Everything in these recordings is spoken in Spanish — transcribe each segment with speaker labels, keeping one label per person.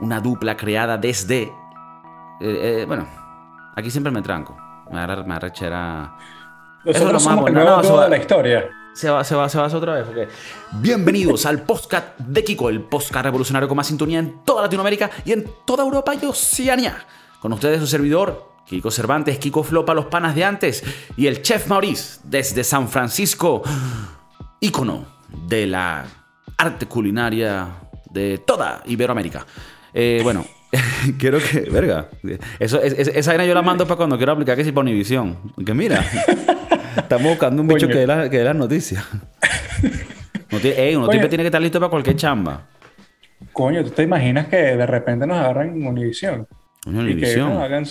Speaker 1: una dupla creada desde... eh, eh, bueno, aquí siempre me tranco. Me arrechera... Eso es lo más bueno. No,
Speaker 2: de la historia.
Speaker 1: Se va, se va, se va otra vez. Bienvenidos al podcast de Kiko, el podcast revolucionario con más sintonía en toda Latinoamérica y en toda Europa y Oceanía. Con ustedes su servidor, Kiko Cervantes, Kiko Flopa, los panas de antes y el chef Maurice desde San Francisco, ícono de la arte culinaria de toda Iberoamérica. Eh, bueno, quiero que, verga, eso, es- es- esa vaina yo la mando para cuando quiero aplicar que si para Univisión. Que mira, estamos buscando un bicho
Speaker 2: Coño.
Speaker 1: que dé la- que dé las noticias. No tiene- ey, uno
Speaker 2: Coño.
Speaker 1: siempre tiene que estar listo para cualquier chamba.
Speaker 2: Coño, ¿tú te imaginas que de repente nos agarran en Univisión?
Speaker 1: Coño,
Speaker 2: Y que
Speaker 1: Univisión.
Speaker 2: nos hagan...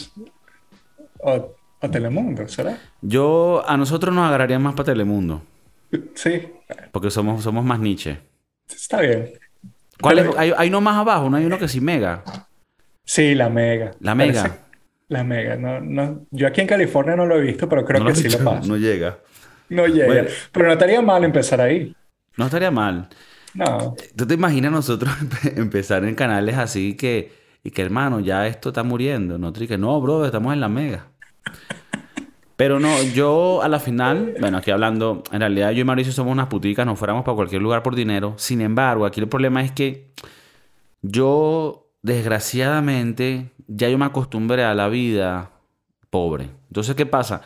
Speaker 2: O, o Telemundo, ¿será?
Speaker 1: Yo, a nosotros nos agarrarían más para Telemundo,
Speaker 2: Sí,
Speaker 1: porque somos, somos más niche.
Speaker 2: está bien.
Speaker 1: ¿Cuál es? Hay, hay uno más abajo, no hay uno que sí mega.
Speaker 2: Sí, la Mega.
Speaker 1: La Mega.
Speaker 2: Parece- La Mega. No, no, yo aquí en California no lo he visto, pero creo
Speaker 1: No
Speaker 2: que sí lo pasa.
Speaker 1: No llega.
Speaker 2: No llega.
Speaker 1: Bueno.
Speaker 2: Pero no estaría mal empezar ahí.
Speaker 1: No estaría mal.
Speaker 2: No.
Speaker 1: ¿Tú te imaginas nosotros empe- empezar en canales así que, y que hermano, ya esto está muriendo? Nosotros y que no, bro, estamos en la mega. Pero no, yo a la final, bueno, aquí hablando, en realidad yo y Mauricio somos unas puticas, nos fuéramos para cualquier lugar por dinero. Sin embargo, aquí el problema es que yo, desgraciadamente, ya yo me acostumbré a la vida pobre. Entonces, ¿qué pasa?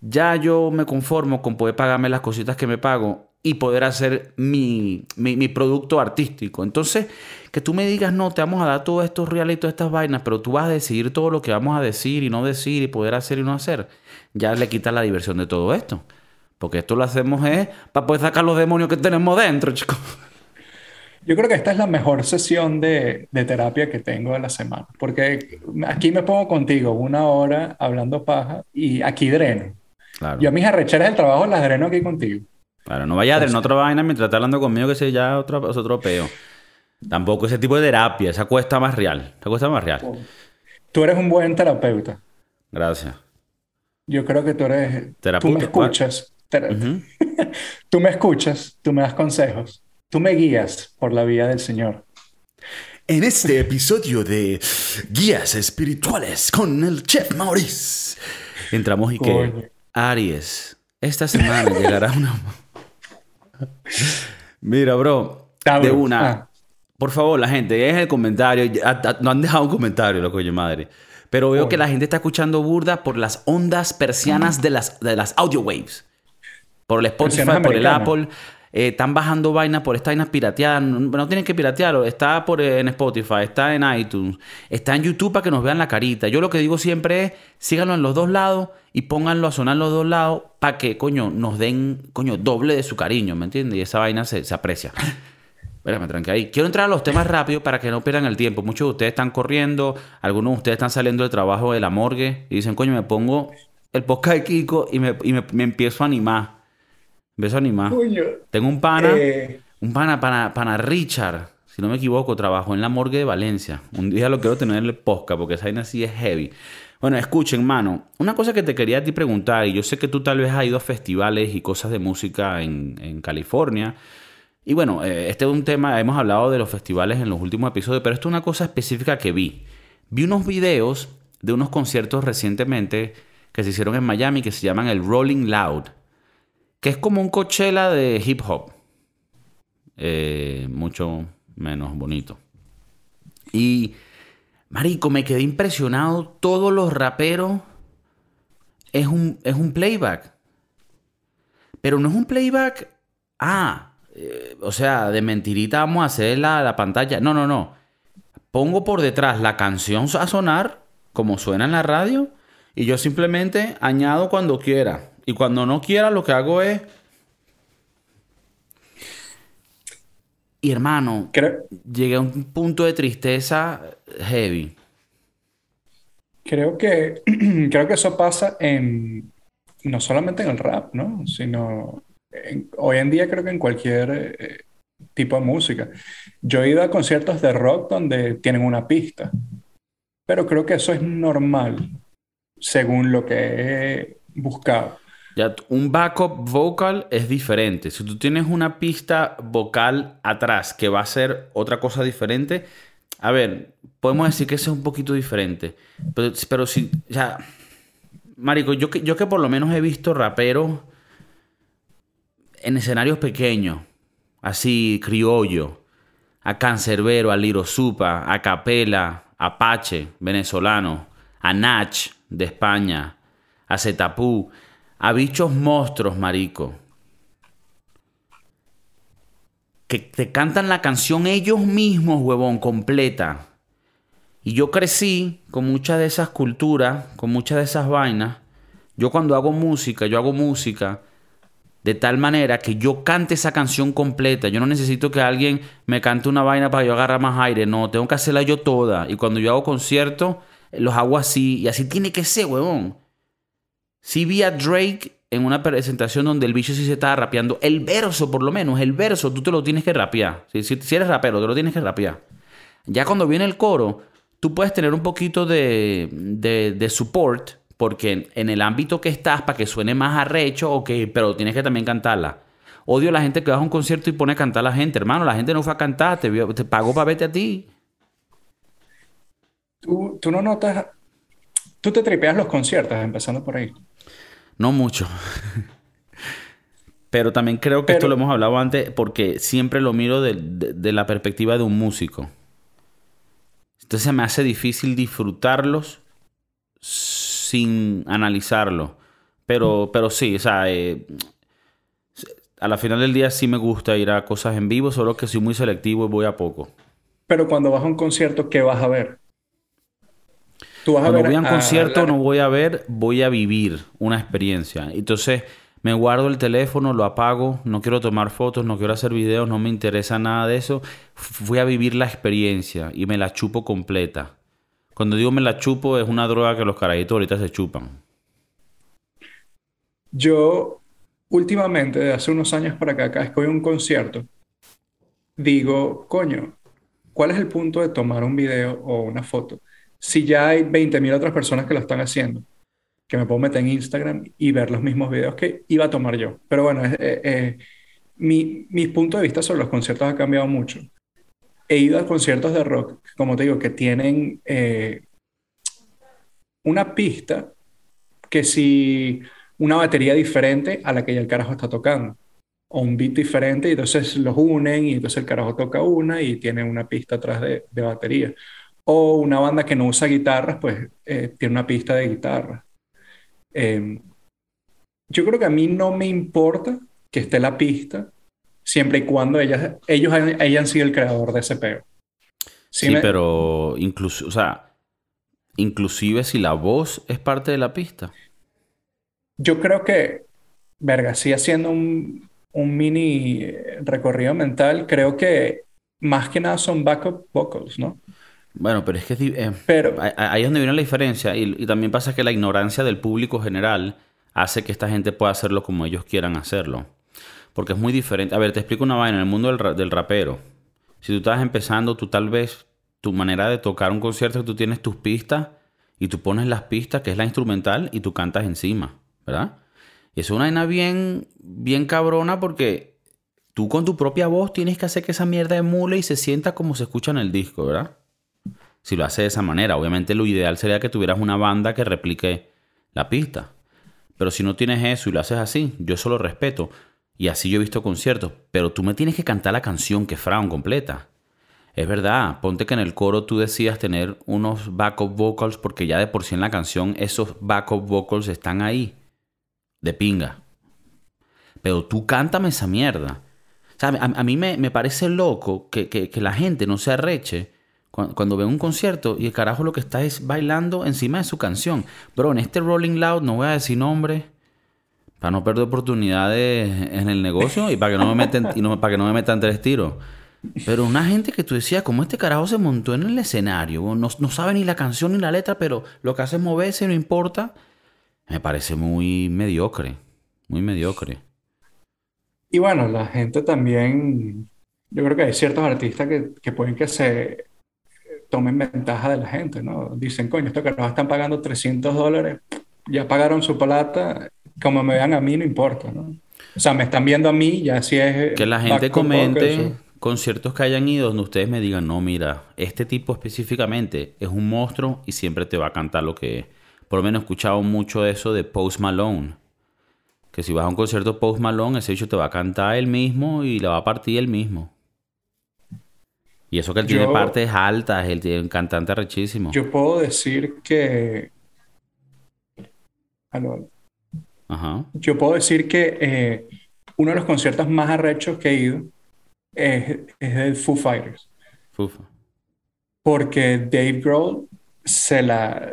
Speaker 1: Ya yo me conformo con poder pagarme las cositas que me pago y poder hacer mi, mi, mi producto artístico. Entonces, que tú me digas, no, te vamos a dar todos estos reales y todas estas vainas, pero tú vas a decidir todo lo que vamos a decir y no decir y poder hacer y no hacer, ya le quita la diversión de todo esto. Porque esto lo hacemos es para poder sacar los demonios que tenemos dentro, chicos.
Speaker 2: Yo creo que esta es la mejor sesión de, de terapia que tengo en la semana. Porque aquí me pongo contigo una hora hablando paja y aquí dreno.
Speaker 1: Claro.
Speaker 2: Yo mis arrecheras del trabajo las dreno aquí contigo.
Speaker 1: Claro, no vaya a tener otra vaina mientras está hablando conmigo que sea ya otro, es otro peo. Tampoco ese tipo de terapia, esa cuesta más real. Esa cuesta más real.
Speaker 2: Tú eres un buen terapeuta.
Speaker 1: Gracias.
Speaker 2: Yo creo que tú eres... Tú me escuchas. Ter-. Tú me escuchas, tú me das consejos. Tú me guías por la vía del Señor.
Speaker 1: En este episodio de Guías Espirituales con el Chef Maurice, entramos y que. Aries, esta semana llegará una. Mira, bro, de una.
Speaker 2: Ah.
Speaker 1: Por favor, la gente, dejen el comentario. No han dejado un comentario, loco, yo madre. Pero veo que la gente está escuchando burda por las ondas persianas de las, de las audio waves. Por el Spotify, por el. Apple. Eh, están bajando vainas por estas vainas pirateadas. No, tienen que piratearlo. Está por, eh, en Spotify, está en iTunes, está en YouTube para que nos vean la carita. Yo lo que digo siempre es, síganlo en los dos lados y pónganlo a sonar en los dos lados para que, coño, nos den, coño, doble de su cariño, ¿me entiendes? Y esa vaina se, se aprecia. Espérame, tranqui ahí. Quiero entrar a los temas rápido para que no pierdan el tiempo. Muchos de ustedes están corriendo, algunos de ustedes están saliendo del trabajo de la morgue y dicen, coño, me pongo el podcast de Kiko y me, y me- me empiezo a animar. Me empiezo a animar.
Speaker 2: Coño.
Speaker 1: Tengo un pana,
Speaker 2: Eh,
Speaker 1: un pana, pana, pana Richard, si no me equivoco, trabajó en la morgue de Valencia. Un día lo quiero tener en el podcast porque esa vaina sí es heavy. Bueno, escuchen, mano, una cosa que te quería a ti preguntar, y yo sé que tú tal vez has ido a festivales y cosas de música en, en California. Y bueno, eh, este es un tema, hemos hablado de los festivales en los últimos episodios, pero esto es una cosa específica que vi. Vi unos videos de unos conciertos recientemente que se hicieron en Miami que se llaman el Rolling Loud, que es como un Coachella de hip hop. Eh, mucho menos bonito. Y, marico, me quedé impresionado. Todos los raperos es un, es un playback. Pero no es un playback. Ah, eh, o sea, de mentirita vamos a hacer la, la pantalla. No, no, no. Pongo por detrás la canción a sonar, como suena en la radio, y yo simplemente añado cuando quiera. Y cuando no quiera, lo que hago es. Y hermano,
Speaker 2: creo,
Speaker 1: llegué a un punto de tristeza heavy.
Speaker 2: creo que, creo que eso pasa en, no solamente en el rap, ¿no? Sino en- hoy en día creo que en cualquier eh, tipo de música. Yo he ido a conciertos de rock donde tienen una pista, pero creo que eso es normal, según lo que he buscado.
Speaker 1: Ya, un backup vocal es diferente. Si tú tienes una pista vocal atrás que va a ser otra cosa diferente, a ver, podemos decir que es un poquito diferente. Pero, pero si, sea, Marico, yo que, yo que por lo menos he visto raperos en escenarios pequeños, así criollo, a Cancerbero, a Liro a Capela, Apache, venezolano, a Nach, de España, a Zetapú, a bichos monstruos, marico. Que te cantan la canción ellos mismos, huevón, completa. Y yo crecí con muchas de esas culturas, con muchas de esas vainas. Yo cuando hago música, yo hago música de tal manera que yo cante esa canción completa. Yo no necesito que alguien me cante una vaina para yo agarrar más aire. No, tengo que hacerla yo toda. Y cuando yo hago conciertos, los hago así. Y así tiene que ser, huevón. Si vi a Drake en una presentación donde el bicho sí se estaba rapeando. El verso, por lo menos, el verso, tú te lo tienes que rapear. Si, si eres rapero, te lo tienes que rapear. Ya cuando viene el coro, tú puedes tener un poquito de, de, support porque en el ámbito que estás, para que suene más arrecho, ok, pero tienes que también cantarla. Odio a la gente que va a un concierto y pone a cantar a la gente, hermano. La gente no fue a cantar, te, te pagó para verte a ti.
Speaker 2: ¿Tú, tú no notas. Tú te tripeas los conciertos, empezando por ahí.
Speaker 1: No mucho. Pero también creo que esto lo hemos hablado antes porque siempre lo miro de, de, la perspectiva de un músico. Entonces me hace difícil disfrutarlos sin analizarlo. Pero, pero sí, o sea, eh, a la final del día sí me gusta ir a cosas en vivo, solo que soy muy selectivo y voy a poco.
Speaker 2: Pero cuando vas a un concierto, ¿qué vas a ver?
Speaker 1: ¿Tú vas a cuando voy a un concierto no voy a ver, voy a vivir una experiencia. Entonces me guardo el teléfono, lo apago, no quiero tomar fotos, no quiero hacer videos, no me interesa nada de eso. Fui a vivir la experiencia y me la chupo completa. Cuando digo me la chupo, es una droga que los carajitos ahorita se chupan.
Speaker 2: Yo, últimamente, de hace unos años para acá, cada vez que voy a un concierto, digo, coño, ¿cuál es el punto de tomar un video o una foto? Si ya hay 20.000 otras personas que lo están haciendo, que me puedo meter en Instagram y ver los mismos videos que iba a tomar yo. Pero bueno, eh, eh, mi, punto de vista sobre los conciertos ha cambiado mucho he ido a conciertos de rock, como te digo, que tienen eh, una pista que si una batería diferente a la que ya el carajo está tocando, o un beat diferente, y entonces los unen y entonces el carajo toca una y tiene una pista atrás de, batería. O una banda que no usa guitarras, pues eh, tiene una pista de guitarra. Em, yo creo que a mí no me importa que esté la pista, siempre y cuando ellas, ellos hayan, sido el creador de ese peo.
Speaker 1: Sí, pero incluso, o sea, inclusive si la voz es parte de la pista.
Speaker 2: Yo creo que, verga, sí haciendo un, un mini recorrido mental, creo que más que nada son backup vocals, ¿no?
Speaker 1: Bueno, pero es que eh, pero, ahí es donde viene la diferencia y, y, también pasa que la ignorancia del público general hace que esta gente pueda hacerlo como ellos quieran hacerlo. Porque es muy diferente. A ver, te explico una vaina. En el mundo del, rapero, si tú estás empezando, tú tal vez tu manera de tocar un concierto, tú tienes tus pistas y tú pones las pistas, que es la instrumental, y tú cantas encima, ¿verdad? Y es una vaina bien, bien cabrona porque tú con tu propia voz tienes que hacer que esa mierda emule y se sienta como se escucha en el disco, ¿verdad? Si lo hace de esa manera. Obviamente lo ideal sería que tuvieras una banda que replique la pista. Pero si no tienes eso y lo haces así, yo eso lo respeto. Y así yo he visto conciertos. Pero tú me tienes que cantar la canción que Fraun completa. Es verdad, ponte que en el coro tú decías tener unos backup vocals porque ya de por sí en la canción esos backup vocals están ahí. De pinga. Pero tú cántame esa mierda. O sea, a, mí me, parece loco que, la gente no se arreche cuando, cuando, ve un concierto y el carajo lo que está es bailando encima de su canción. Bro, en este Rolling Loud no voy a decir nombre para no perder oportunidades en el negocio y para que no me metan tres tiros. Pero una gente que tú decías, como este carajo se montó en el escenario, no, no sabe ni la canción ni la letra, pero lo que hace es moverse, no importa, me parece muy mediocre, muy mediocre.
Speaker 2: Y bueno, la gente también, yo creo que hay ciertos artistas que pueden que se tomen ventaja de la gente, ¿no? Dicen, coño, estos carajos están pagando 300 dólares, ya pagaron su plata, como me vean a mí, no importa, ¿no? O sea, me están viendo a mí, ya si es...
Speaker 1: Que la gente comente, conciertos que hayan ido donde ustedes me digan, no, mira, este tipo específicamente es un monstruo y siempre te va a cantar lo que es. Por lo menos he escuchado mucho eso de Post Malone. Que si vas a un concierto Post Malone, ese hecho te va a cantar él mismo y la va a partir él mismo. Y eso que él tiene partes altas, él tiene un cantante rechísimo.
Speaker 2: Yo puedo decir que.
Speaker 1: Ajá.
Speaker 2: Yo puedo decir que eh, uno de los conciertos más arrechos que he ido es, es el Foo Fighters.
Speaker 1: Foo.
Speaker 2: Porque Dave Grohl se la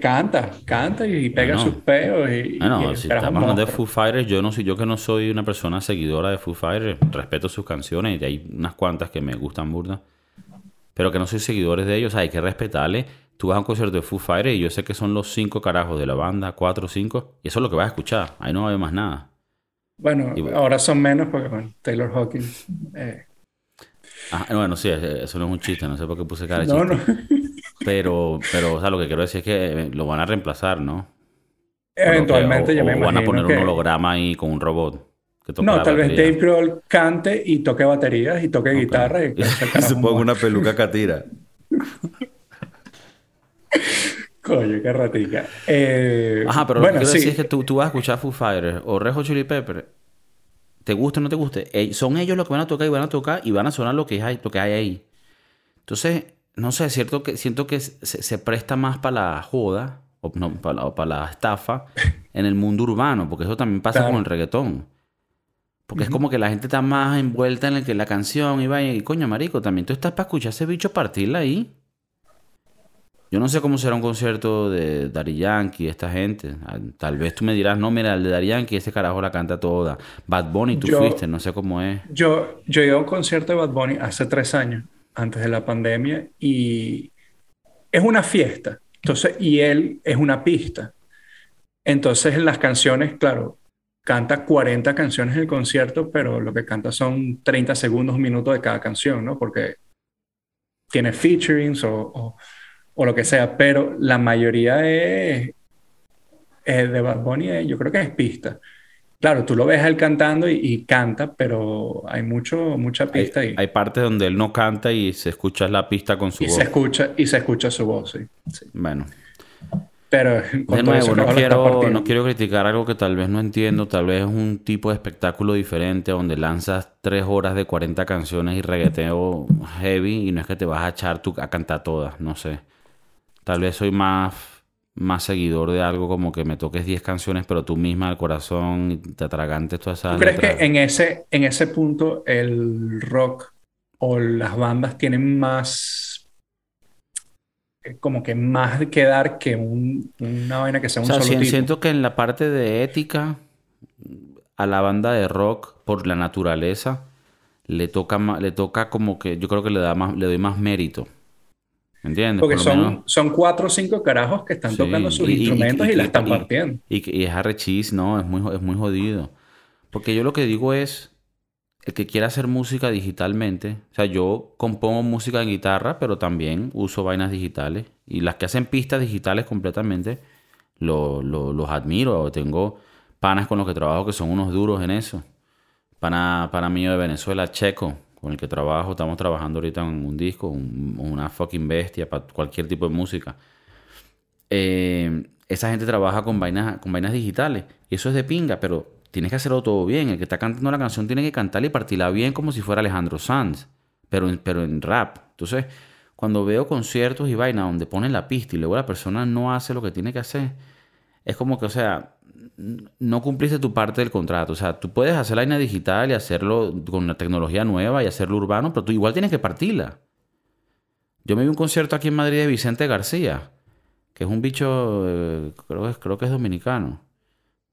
Speaker 2: canta, canta y pega sus peos y,
Speaker 1: bueno, si estamos hablando de Foo Fighters, yo no soy yo que no soy una persona seguidora de Foo Fighters, respeto sus canciones y hay unas cuantas que me gustan burda, pero que no soy seguidores de ellos, hay que respetarle. Tú vas a un concierto de Foo Fighters y yo sé que son los cinco carajos de la banda, cuatro o cinco, y eso es lo que vas a escuchar, ahí no va a haber más nada.
Speaker 2: Bueno, ahora son menos porque bueno, Taylor Hawkins. Eh.
Speaker 1: Ah, bueno, sí, eso no es un chiste, no sé por qué puse cara de chiste. No, no. Pero, pero, o sea, lo que quiero decir es que lo van a reemplazar, ¿no?
Speaker 2: Eventualmente, ya me imagino.
Speaker 1: van a poner un holograma ahí con un robot.
Speaker 2: Que no, tal vez Dave Grohl cante y toque baterías y toque guitarra. Y,
Speaker 1: se ponga una peluca catira.
Speaker 2: Coño, qué ratica. Eh,
Speaker 1: Ajá, pero lo que quiero decir es que tú, tú, vas a escuchar Foo Fighters o Rejo Chili Pepper. Te guste o no te guste. son ellos los que van a tocar y van a tocar y van a sonar lo que hay, lo que hay ahí. Entonces, no sé, cierto que siento que se, presta más para la joda o no, para, la, estafa en el mundo urbano, porque eso también pasa con el reggaetón. Porque es como que la gente está más envuelta en el que la canción y vaya, y coño, marico, también tú estás para escuchar ese bicho partirla ahí. Yo no sé cómo será un concierto de Daddy Yankee, esta gente. Ah, tal vez tú me dirás, no, mira, el de Daddy Yankee, ese carajo la canta toda. Bad Bunny, tú fuiste, no sé cómo es.
Speaker 2: Yo, yo iba a un concierto de Bad Bunny hace tres años antes de la pandemia y es una fiesta. Entonces, y él es una pista. Entonces, en las canciones, claro, canta 40 canciones en el concierto, pero lo que canta son 30 segundos, un de cada canción, ¿no? Porque tiene featurings o, o, lo que sea, pero la mayoría es, es de Bad Bunny, yo creo que es pista. Claro, tú lo ves a él cantando y, canta, pero hay mucho, mucha pista
Speaker 1: hay,
Speaker 2: ahí.
Speaker 1: Hay partes donde él no canta y se escucha la pista con su
Speaker 2: y
Speaker 1: voz.
Speaker 2: Se escucha, y se escucha su voz, sí.
Speaker 1: Bueno.
Speaker 2: Pero
Speaker 1: de nuevo, no quiero, no quiero criticar algo que tal vez no entiendo. Tal vez es un tipo de espectáculo diferente donde lanzas tres horas de 40 canciones y regueteo heavy y no es que te vas a echar tú a cantar todas, no sé. Tal vez soy más más seguidor de algo como que me toques 10 canciones, pero tú misma al corazón te atragantes todas esas
Speaker 2: ¿Tú crees que en ese, en ese punto el rock o las bandas tienen más eh, como que más que dar que una vaina que sea un
Speaker 1: o
Speaker 2: sea, solo
Speaker 1: siento que en la parte de ética a la banda de rock por la naturaleza le toca le toca como que yo creo que le da más le doy más mérito ¿Entiendes?
Speaker 2: Porque son, son cuatro o cinco carajos que están tocando sus instrumentos y, la están partiendo.
Speaker 1: Y, es arrechis, no, es muy, es muy jodido. Porque yo lo que digo es, el que quiera hacer música digitalmente, o sea, yo compongo música en guitarra, pero también uso vainas digitales. Y las que hacen pistas digitales completamente, los admiro. Tengo panas con los que trabajo que son unos duros en eso. Pana, pana mío de Venezuela, Checo, con el que trabajo, estamos trabajando ahorita en un disco, una fucking bestia para cualquier tipo de música. Eh, esa gente trabaja con vainas, con vainas digitales y eso es de pinga, pero tienes que hacerlo todo bien. El que está cantando la canción tiene que cantarla y partirla bien como si fuera Alejandro Sanz, pero en, pero en rap. Entonces, cuando veo conciertos y vainas donde ponen la pista y luego la persona no hace lo que tiene que hacer, es como que, o sea, no cumpliste tu parte del contrato. O sea, tú puedes hacer la línea digital y hacerlo con la tecnología nueva y hacerlo urbano, pero tú igual tienes que partirla. Yo me vi un concierto aquí en Madrid de Vicente García, que es un bicho, eh, creo, que, creo que es dominicano,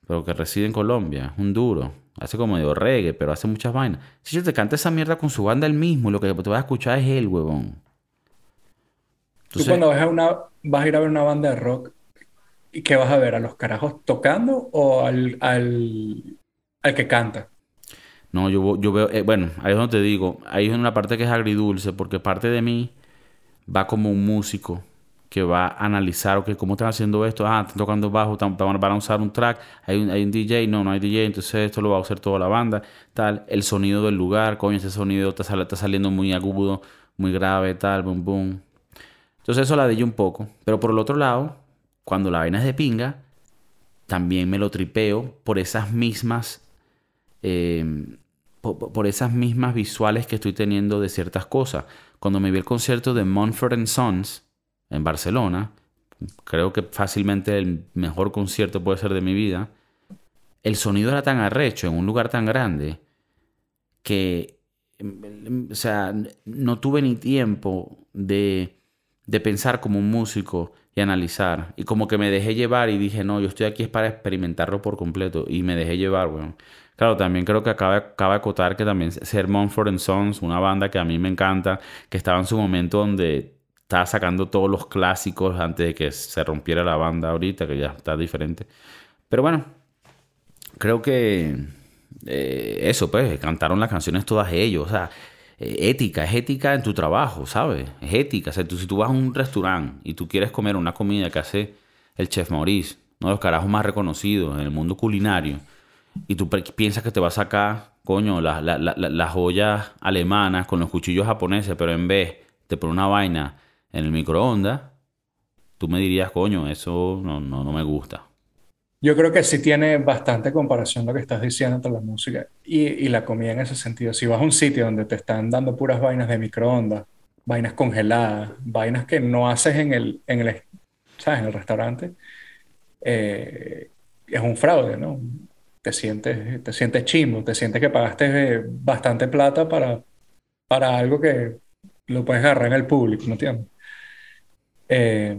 Speaker 1: pero que reside en Colombia, un duro. Hace como de reggae, pero hace muchas vainas. Si yo te canta esa mierda con su banda el mismo, lo que te vas a escuchar es él, huevón.
Speaker 2: tú cuando vas a, una, vas a ir a ver una banda de rock, ¿Y qué vas a ver? ¿A los carajos tocando o al, al, al que canta?
Speaker 1: No, yo, yo veo, eh, bueno, ahí es donde te digo, ahí es una parte que es agridulce, porque parte de mí va como un músico que va a analizar, ok, ¿cómo están haciendo esto? Ah, están tocando bajo, están, van a usar un track, hay un, hay un DJ, no, no hay DJ, entonces esto lo va a usar toda la banda, tal, el sonido del lugar, coño, ese sonido está, está saliendo muy agudo, muy grave, tal, boom, boom. Entonces eso la yo un poco, pero por el otro lado, cuando la vaina es de pinga, también me lo tripeo por esas mismas... Eh, por, esas mismas visuales que estoy teniendo de ciertas cosas. Cuando me vi el concierto de Monfort Sons en Barcelona, creo que fácilmente el mejor concierto puede ser de mi vida, el sonido era tan arrecho en un lugar tan grande que, o sea, no tuve ni tiempo de, de pensar como un músico y analizar. Y como que me dejé llevar y dije, no, yo estoy aquí es para experimentarlo por completo. Y me dejé llevar, bueno. Claro, también creo que acaba, acaba de acotar que también ser Mumford Sons, una banda que a mí me encanta, que estaba en su momento donde estaba sacando todos los clásicos antes de que se rompiera la banda ahorita, que ya está diferente. Pero bueno, creo que eh, eso, pues, cantaron las canciones todas ellos, o ética, es ética en tu trabajo, ¿sabes? Es ética, o sea, tú, si tú vas a un restaurante y tú quieres comer una comida que hace el chef Maurice, uno de los carajos más reconocidos en el mundo culinario, y tú piensas que te vas a sacar, coño, las joyas alemanas con los cuchillos japoneses, pero en vez de poner una vaina en el microondas, tú me dirías, coño, eso no, no, no me gusta.
Speaker 2: Yo creo que sí tiene bastante comparación lo que estás diciendo entre la música y, y, la comida en ese sentido. Si vas a un sitio donde te están dando puras vainas de microondas, vainas congeladas, vainas que no haces en el, en el, ¿sabes? En el restaurante, eh, es un fraude, ¿no? te sientes, te sientes chimbo, te sientes que pagaste eh, bastante plata para, para algo que lo puedes agarrar en el público, ¿no entiendes? Eh,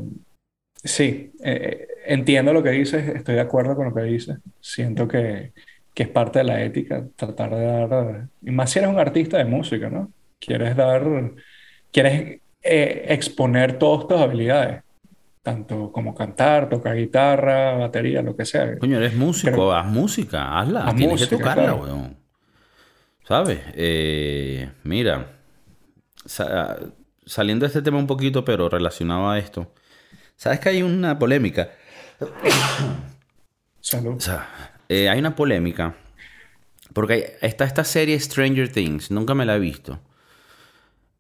Speaker 2: sí, eh, entiendo lo que dices, estoy de acuerdo con lo que dices, siento que, que, es parte de la ética tratar de dar, y más si eres un artista de música, ¿no? Quieres dar, quieres exponer todas tus habilidades tanto como cantar, tocar guitarra, batería, lo que sea.
Speaker 1: Coño, eres músico, haz música, hazla, tienes que tocarla, weón. ¿Sabes? Eh, mira, saliendo de este tema un poquito, pero relacionado a esto, ¿sabes que hay una polémica?
Speaker 2: Salud.
Speaker 1: O sea, eh, hay una polémica, porque está esta serie Stranger Things, nunca me la he visto.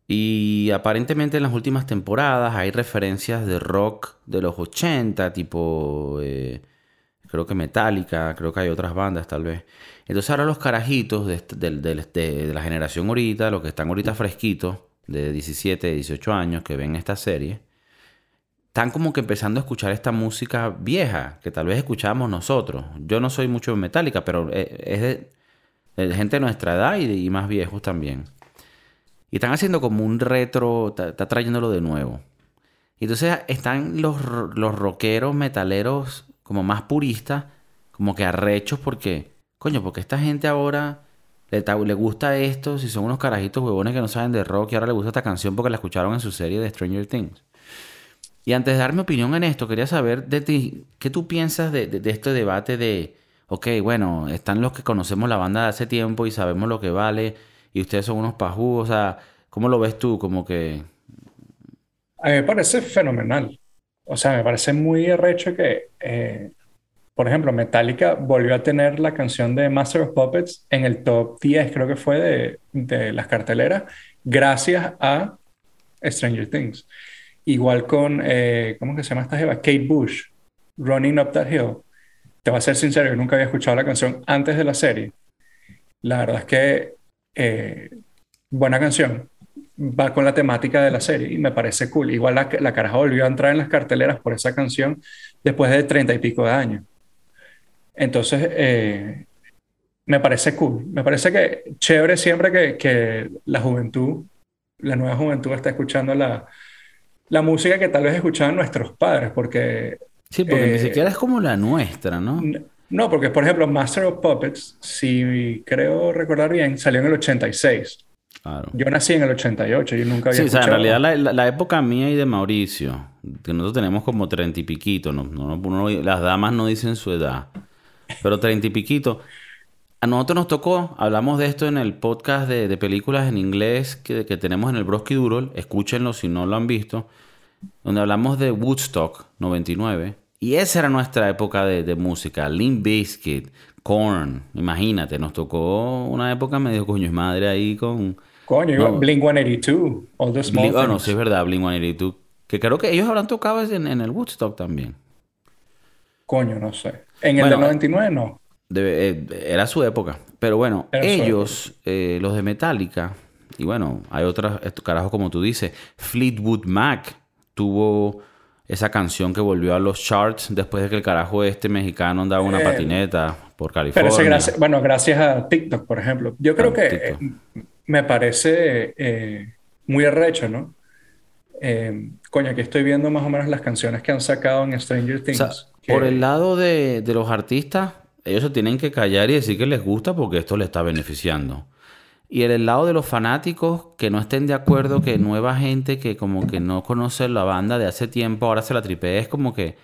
Speaker 1: Y aparentemente en las últimas temporadas hay referencias de rock de los 80, tipo, eh, creo que Metallica, creo que hay otras bandas tal vez. Entonces ahora los carajitos de, de, la generación ahorita, los que están ahorita fresquitos, de 17, 18 años, que ven esta serie, están como que empezando a escuchar esta música vieja, que tal vez escuchábamos nosotros. Yo no soy mucho de Metallica, pero eh, es de, gente de nuestra edad y, más viejos también. Y están haciendo como un retro, está, trayéndolo de nuevo. Y entonces están los, los rockeros, metaleros, como más puristas, como que arrechos porque, coño, porque esta gente ahora le, le, gusta esto, si son unos carajitos huevones que no saben de rock y ahora le gusta esta canción porque la escucharon en su serie de Stranger Things. Y antes de dar mi opinión en esto, quería saber de ti, ¿qué tú piensas de, este debate de, ok, bueno, están los que conocemos la banda de hace tiempo y sabemos lo que vale, y ustedes son unos pajú, o sea, ¿cómo lo ves tú? Como que...
Speaker 2: A mí me parece fenomenal. O sea, me parece muy arrecho que, eh, por ejemplo, Metallica volvió a tener la canción de Master of Puppets en el top 10, creo que fue, de, de las carteleras, gracias a Stranger Things. Igual con, eh, ¿cómo que se llama esta jeva? Kate Bush, Running Up That Hill. Te voy a ser sincero, yo nunca había escuchado la canción antes de la serie. La verdad es que eh, buena canción, va con la temática de la serie y me parece cool. Igual la, la caraja volvió a entrar en las carteleras por esa canción después de treinta y pico de años. Entonces, eh, me parece cool. Me parece que chévere siempre que, que, la juventud, la nueva juventud está escuchando la, la música que tal vez escuchaban nuestros padres, porque...
Speaker 1: Sí, porque ni eh, siquiera es como la nuestra, ¿no?
Speaker 2: No, porque por ejemplo Master of Puppets, si creo recordar bien, salió en el 86. Claro. Yo nací en el 88, yo nunca había Sí, o sea,
Speaker 1: en realidad la, época mía y de Mauricio, que nosotros tenemos como treinta y piquito, no, no, las damas no dicen su edad, pero treinta y piquito. A nosotros nos tocó, hablamos de esto en el podcast de, películas en inglés que, que, tenemos en el Broski Durol, escúchenlo si no lo han visto. donde hablamos de Woodstock 99. Y esa era nuestra época de, de música. Limp Bizkit, Korn, imagínate, nos tocó una época medio coño madre ahí con...
Speaker 2: Coño, Blink 182, All the Small
Speaker 1: Blink, oh, no, sí es verdad, Blink 182. Que creo que ellos habrán tocado en, en el Woodstock también.
Speaker 2: Coño, no sé. En el de 99 no.
Speaker 1: Eh, era su época. Pero bueno, ellos, eh, los de Metallica, y bueno, hay otros carajos como tú dices, Fleetwood Mac tuvo esa canción que volvió a los charts después de que el carajo este mexicano andaba una eh, patineta por California.
Speaker 2: Pero bueno, gracias a TikTok, por ejemplo. Yo creo que me parece muy arrecho, ¿no? coño, aquí estoy viendo más o menos las canciones que han sacado en Stranger Things.
Speaker 1: Por el lado de, de los artistas, ellos se tienen que callar y decir que les gusta porque esto les está beneficiando. Y en el lado de los fanáticos que no estén de acuerdo, que nueva gente que como que no conoce la banda de hace tiempo, ahora se la tripea, es como que,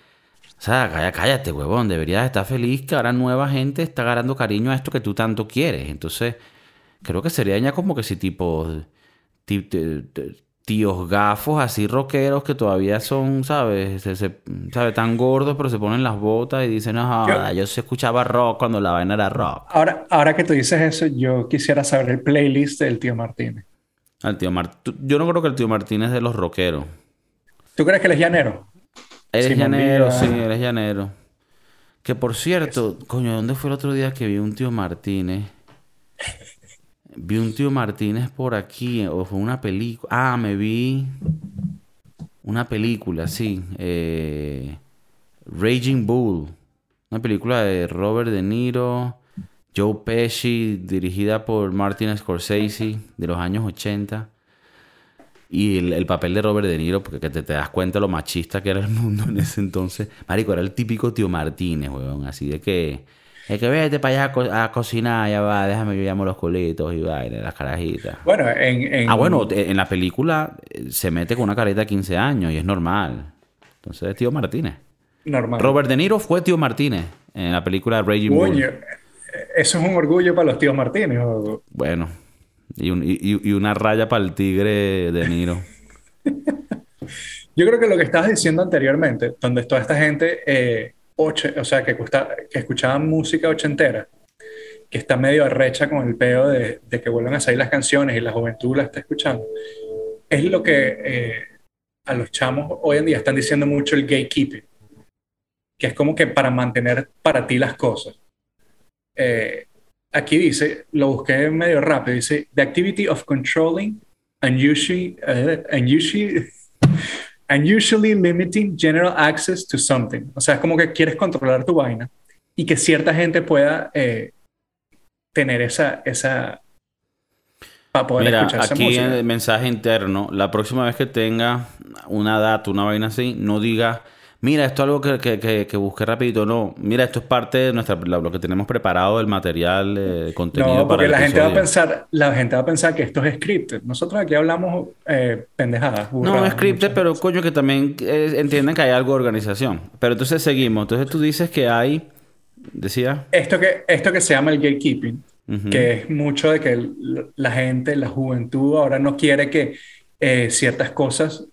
Speaker 1: o sea, cállate, cállate, huevón, deberías estar feliz que ahora nueva gente está agarrando cariño a esto que tú tanto quieres. Entonces, creo que sería ya como que si tipo, tíos gafos así rockeros que todavía son, ¿sabes? Se, ¿sabe? Tan gordos, pero se ponen las botas y dicen, no, yo, se escuchaba rock cuando la vaina era rock.
Speaker 2: Ahora, ahora que tú dices eso, yo quisiera saber el playlist del tío Martínez.
Speaker 1: El tío Yo no creo que el tío Martínez es de los rockeros.
Speaker 2: ¿Tú crees que él es llanero?
Speaker 1: Él es llanero, sí, él es llanero. Que por cierto, coño, ¿dónde fue el otro día que vi un tío Martínez? Vi un tío Martínez por aquí, o fue una película. Ah, me vi una película, sí. Eh, Raging Bull. Una película de Robert De Niro, Joe Pesci, dirigida por Martin Scorsese, de los años 80. Y el, papel de Robert De Niro, porque te, te das cuenta lo machista que era el mundo en ese entonces. Marico, era el típico tío Martínez, weón. Así de que es que vete para allá a, cocinar, ya va, déjame yo llamo los colitos y va, las carajitas.
Speaker 2: Bueno, en,
Speaker 1: Ah, bueno, en la película eh, se mete con una carita de 15 años y es normal. Entonces es tío Martínez.
Speaker 2: Normal.
Speaker 1: Robert De Niro fue tío Martínez en la película Raging Bull.
Speaker 2: Eso es un orgullo para los tíos Martínez.
Speaker 1: Bueno, y, y, una raya para el tigre De Niro.
Speaker 2: Yo creo que lo que estabas diciendo anteriormente, donde toda esta gente eh, o sea, que, que escuchaban música ochentera, que está medio arrecha con el peo de, que vuelvan a salir las canciones y la juventud la está escuchando, es lo que eh, a los chamos hoy en día están diciendo mucho el gatekeeping, que es como que para mantener para ti las cosas. Eh, aquí dice, lo busqué medio rápido, dice, the activity of controlling and usually, uh, and usually and usually limiting general access to something. O sea, es como que quieres controlar tu vaina y que cierta gente pueda eh, tener esa, esa
Speaker 1: para poder Mira, aquí en el mensaje interno, la próxima vez que tenga una data, una vaina así, no diga mira, esto es algo que, que, que, busqué rapidito. No, mira, esto es parte de nuestra, lo que tenemos preparado, el material, eh, contenido
Speaker 2: no, porque la gente va a pensar, la gente va a pensar que esto es scripted. Nosotros aquí hablamos eh, pendejadas.
Speaker 1: no, es scripted, pero coño que también eh, entienden que hay algo de organización. Pero entonces seguimos. Entonces tú dices que hay, decía.
Speaker 2: Esto que, esto que se llama el gatekeeping, que es mucho de que la gente, la juventud ahora no quiere que eh, ciertas cosas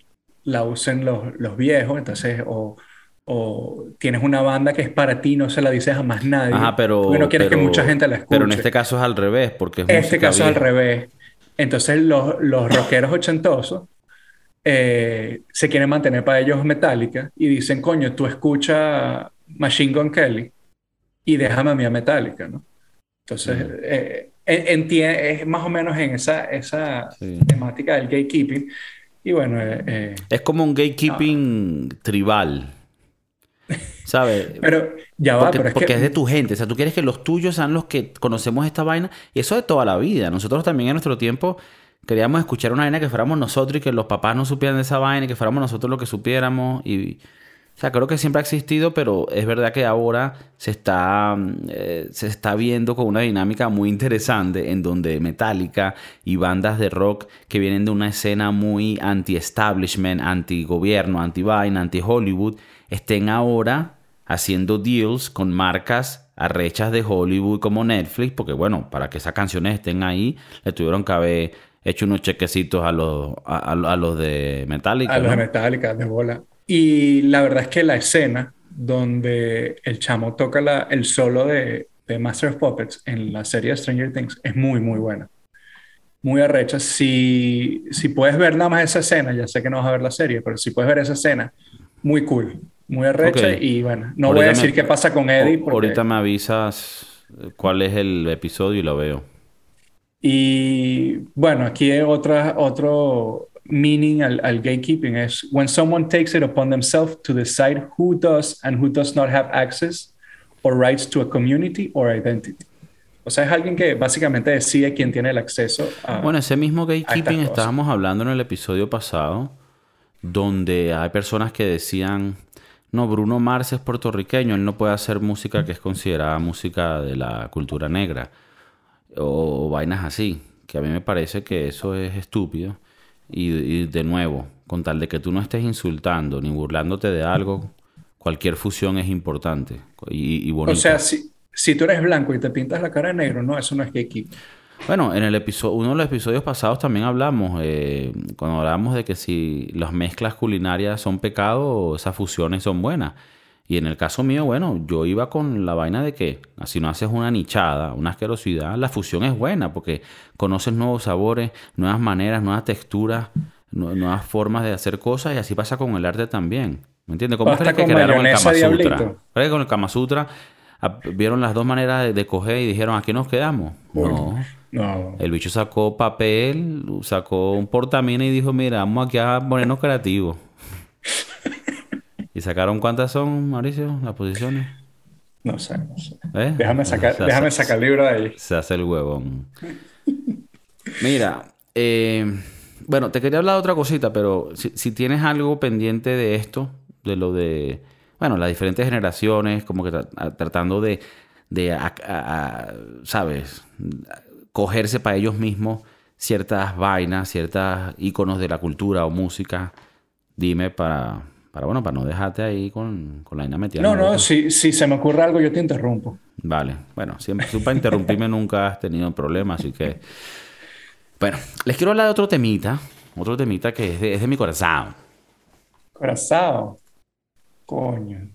Speaker 2: la usen los, los viejos, entonces, o, o, tienes una banda que es para ti, no se la dices a más nadie.
Speaker 1: Ajá, pero.
Speaker 2: no quieres que mucha gente la escuche.
Speaker 1: Pero en este caso es al revés, porque es
Speaker 2: En este caso es al revés. Entonces, los, los rockeros ochentosos eh, se quieren mantener para ellos metálica y dicen, coño, tú escucha Machine Gun Kelly y déjame a mí a Metallica, ¿no? Entonces, eh, es más o menos en esa, esa temática del gatekeeping. Y bueno, eh, eh,
Speaker 1: es como un gatekeeping tribal. ¿Sabes?
Speaker 2: pero ya va,
Speaker 1: porque,
Speaker 2: pero es,
Speaker 1: porque es de tu gente. O sea, tú quieres que los tuyos sean los que conocemos esta vaina. Y eso de toda la vida. Nosotros también en nuestro tiempo queríamos escuchar una vaina que fuéramos nosotros y que los papás no supieran de esa vaina y que fuéramos nosotros los que supiéramos. Y o sea, creo que siempre ha existido, pero es verdad que ahora se está, eh, se está viendo con una dinámica muy interesante en donde Metallica y bandas de rock que vienen de una escena muy anti-establishment, anti-gobierno, anti-vaina, anti-Hollywood, estén ahora haciendo deals con marcas arrechas de Hollywood como Netflix, porque bueno, para que esas canciones estén ahí, le tuvieron que haber hecho unos chequecitos a los, a, los de Metallica.
Speaker 2: A los de Metallica, de bola. Y la verdad es que la escena donde el chamo toca la, el solo de, de Master of Puppets en la serie Stranger Things es muy, muy buena. Muy arrecha. Si, si puedes ver nada más esa escena, ya sé que no vas a ver la serie, pero si puedes ver esa escena, muy cool. Muy arrecha. Y bueno, no voy a decir qué pasa con Eddie.
Speaker 1: Ahorita me avisas cuál es el episodio y lo veo.
Speaker 2: Y bueno, aquí hay otra, otro meaning al, al, gatekeeping es when someone takes it upon themselves to decide who does and who does not have access or rights to a community or identity. O sea, es alguien que básicamente decide quién tiene el acceso a.
Speaker 1: Bueno, ese mismo gatekeeping estábamos hablando en el episodio pasado, donde hay personas que decían. No, Bruno Mars es puertorriqueño, él no puede hacer música que es considerada música de la cultura negra o, vainas así, que a mí me parece que eso es estúpido. Y, de nuevo, con tal de que tú no estés insultando ni burlándote de algo, cualquier fusión es importante y, y bonita.
Speaker 2: O sea, si, si tú eres blanco y te pintas la cara de negro, no, eso no es gay
Speaker 1: Bueno, en el episodio, uno de los episodios pasados también hablamos, eh, cuando hablamos de que si las mezclas culinarias son pecado, esas fusiones son buenas. Y en el caso mío, bueno, yo iba con la vaina de que si no haces una nichada, una asquerosidad, la fusión es buena porque conoces nuevos sabores, nuevas maneras, nuevas texturas, nuevas formas de hacer cosas y así pasa con el arte también. ¿Me entiendes? ¿Cómo crees que crearon el Kama Sutra? ¿Crees que con el Kama Sutra vieron las dos maneras de, coger y dijeron, aquí nos quedamos? No. No. El bicho sacó papel, sacó un portamina y dijo, mira, vamos aquí a ponernos creativos. ¿Y sacaron cuántas son, Mauricio, las posiciones?
Speaker 2: No sé, no sé. ¿Eh? Déjame, sacar, déjame sacar el libro de ahí.
Speaker 1: Se hace el huevón. Mira, eh, bueno, te quería hablar de otra cosita, pero si, tienes algo pendiente de esto, de lo de, bueno, las diferentes generaciones, como que tratando de, de ¿sabes? Cogerse para ellos mismos ciertas vainas, ciertos iconos de la cultura o música, dime para, para, bueno, para no dejarte ahí con, con la metida.
Speaker 2: No, no, si, si se me ocurre algo, yo te interrumpo.
Speaker 1: Vale, bueno, siempre, tú para interrumpirme nunca has tenido problemas, así que... Bueno, les quiero hablar de otro temita, otro temita que es de, es de mi corazón.
Speaker 2: Corazón. Coño.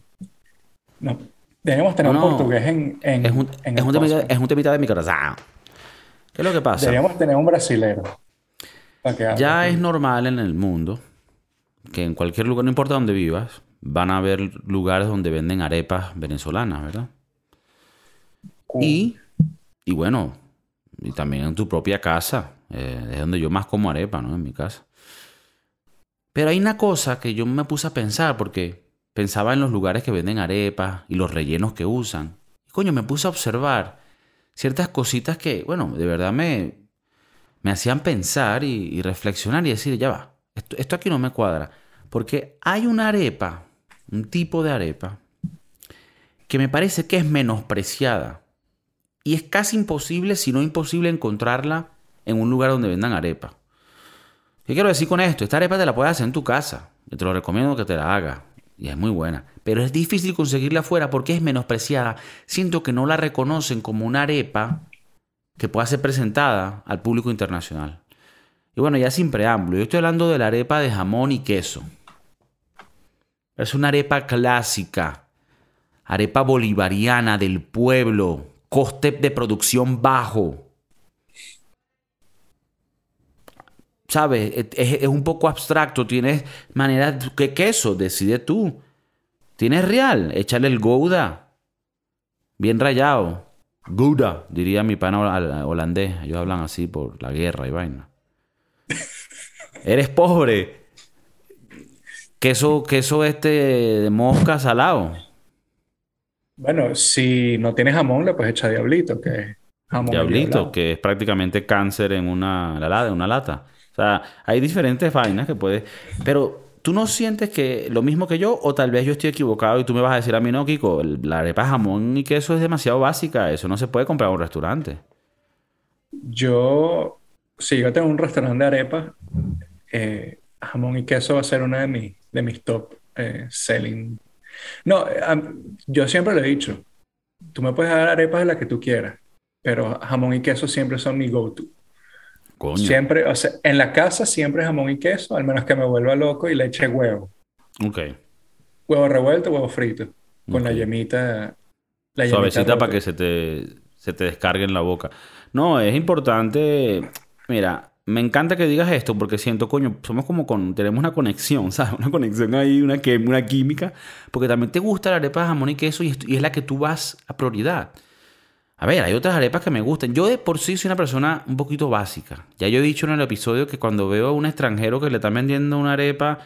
Speaker 2: No, debemos tener un portugués en, en,
Speaker 1: es un, es, un temita, es un temita de mi corazón. ¿Qué es lo que pasa?
Speaker 2: Deberíamos tener un brasilero.
Speaker 1: ya es normal en el mundo que en cualquier lugar, no importa dónde vivas, van a haber lugares donde venden arepas venezolanas, ¿verdad? Y, y bueno, y también en tu propia casa, eh, es donde yo más como arepa, ¿no? En mi casa. Pero hay una cosa que yo me puse a pensar porque pensaba en los lugares que venden arepas y los rellenos que usan. Y coño, me puse a observar ciertas cositas que, bueno, de verdad me, me hacían pensar y, y reflexionar y decir, ya va, esto, aquí no me cuadra. Porque hay una arepa, un tipo de arepa, que me parece que es menospreciada. Y es casi imposible, si no imposible, encontrarla en un lugar donde vendan arepa. ¿Qué quiero decir con esto? Esta arepa te la puedes hacer en tu casa. Yo te lo recomiendo que te la hagas. Y es muy buena. Pero es difícil conseguirla afuera porque es menospreciada. Siento que no la reconocen como una arepa que pueda ser presentada al público internacional. Y bueno, ya sin preámbulo, yo estoy hablando de la arepa de jamón y queso. Es una arepa clásica, arepa bolivariana del pueblo, coste de producción bajo. ¿Sabes? Es, un poco abstracto, tienes manera... ¿Qué queso? Decide tú. Tienes real, échale el gouda. Bien rayado. Gouda, diría mi pana holandés. Ellos hablan así por la guerra y vaina. Eres pobre. Queso, queso este de mosca salado.
Speaker 2: Bueno, si no tienes jamón, le puedes echar diablito, que es jamón.
Speaker 1: Diablito, que es prácticamente cáncer en una, la, una lata. O sea, hay diferentes vainas que puedes. Pero tú no sientes que lo mismo que yo, o tal vez yo estoy equivocado y tú me vas a decir a mí, no, Kiko, la arepa jamón y queso es demasiado básica. Eso no se puede comprar en un restaurante.
Speaker 2: Yo si yo tengo un restaurante de arepas, eh, jamón y queso va a ser una de, mis, de mis top eh, selling. No, yo siempre lo he dicho, tú me puedes dar arepas de las que tú quieras, pero jamón y queso siempre son mi go-to.
Speaker 1: Coño.
Speaker 2: Siempre, o sea, en la casa siempre jamón y queso, al menos que me vuelva loco y le eche huevo.
Speaker 1: Ok.
Speaker 2: Huevo revuelto, huevo frito. Con la yemita. La
Speaker 1: Suavecita para que se te, se te descargue en la boca. No, es importante. Mira, me encanta que digas esto porque siento, coño, somos como con. Tenemos una conexión, ¿sabes? Una conexión ahí, una, una química. Porque también te gusta la arepa jamón y queso y, y es la que tú vas a prioridad. A ver, hay otras arepas que me gustan. Yo de por sí soy una persona un poquito básica. Ya yo he dicho en el episodio que cuando veo a un extranjero que le están vendiendo una arepa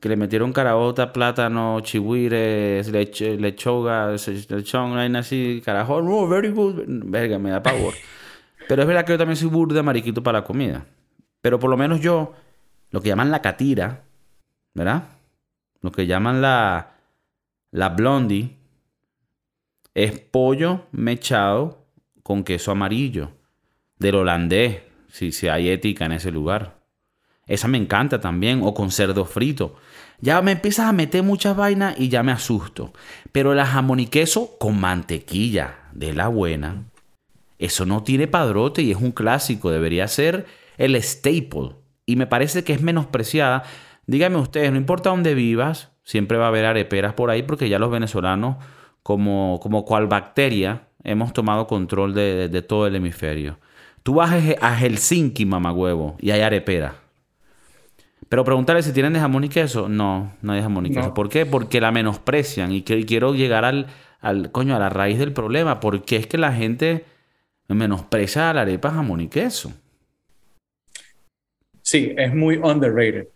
Speaker 1: que le metieron caraota, plátano, chihuires, leche, lechoga, lechón, vaina así, carajo, no, very good. Verga, me da pavor. Pero es verdad que yo también soy burda mariquito para la comida. Pero por lo menos yo, lo que llaman la catira, ¿verdad? Lo que llaman la, la blondie, es pollo mechado con queso amarillo. Del holandés, si, si hay ética en ese lugar. Esa me encanta también. O con cerdo frito. Ya me empiezas a meter muchas vainas y ya me asusto. Pero la jamón y queso con mantequilla de la buena. Eso no tiene padrote y es un clásico. Debería ser el staple. Y me parece que es menospreciada. Díganme ustedes, no importa dónde vivas, siempre va a haber areperas por ahí porque ya los venezolanos, como, como cual bacteria, hemos tomado control de, de- de todo el hemisferio. Tú vas a He- a Helsinki, mamagüevo, y hay areperas. Pero preguntarle si tienen de jamón y queso, no, no hay jamón y
Speaker 2: No.
Speaker 1: queso. ¿Por qué? Porque la menosprecian y, que- y quiero llegar al, al, coño, a la raíz del problema. Porque es que la gente menosprecia la arepa jamón y queso.
Speaker 2: Sí, es muy underrated.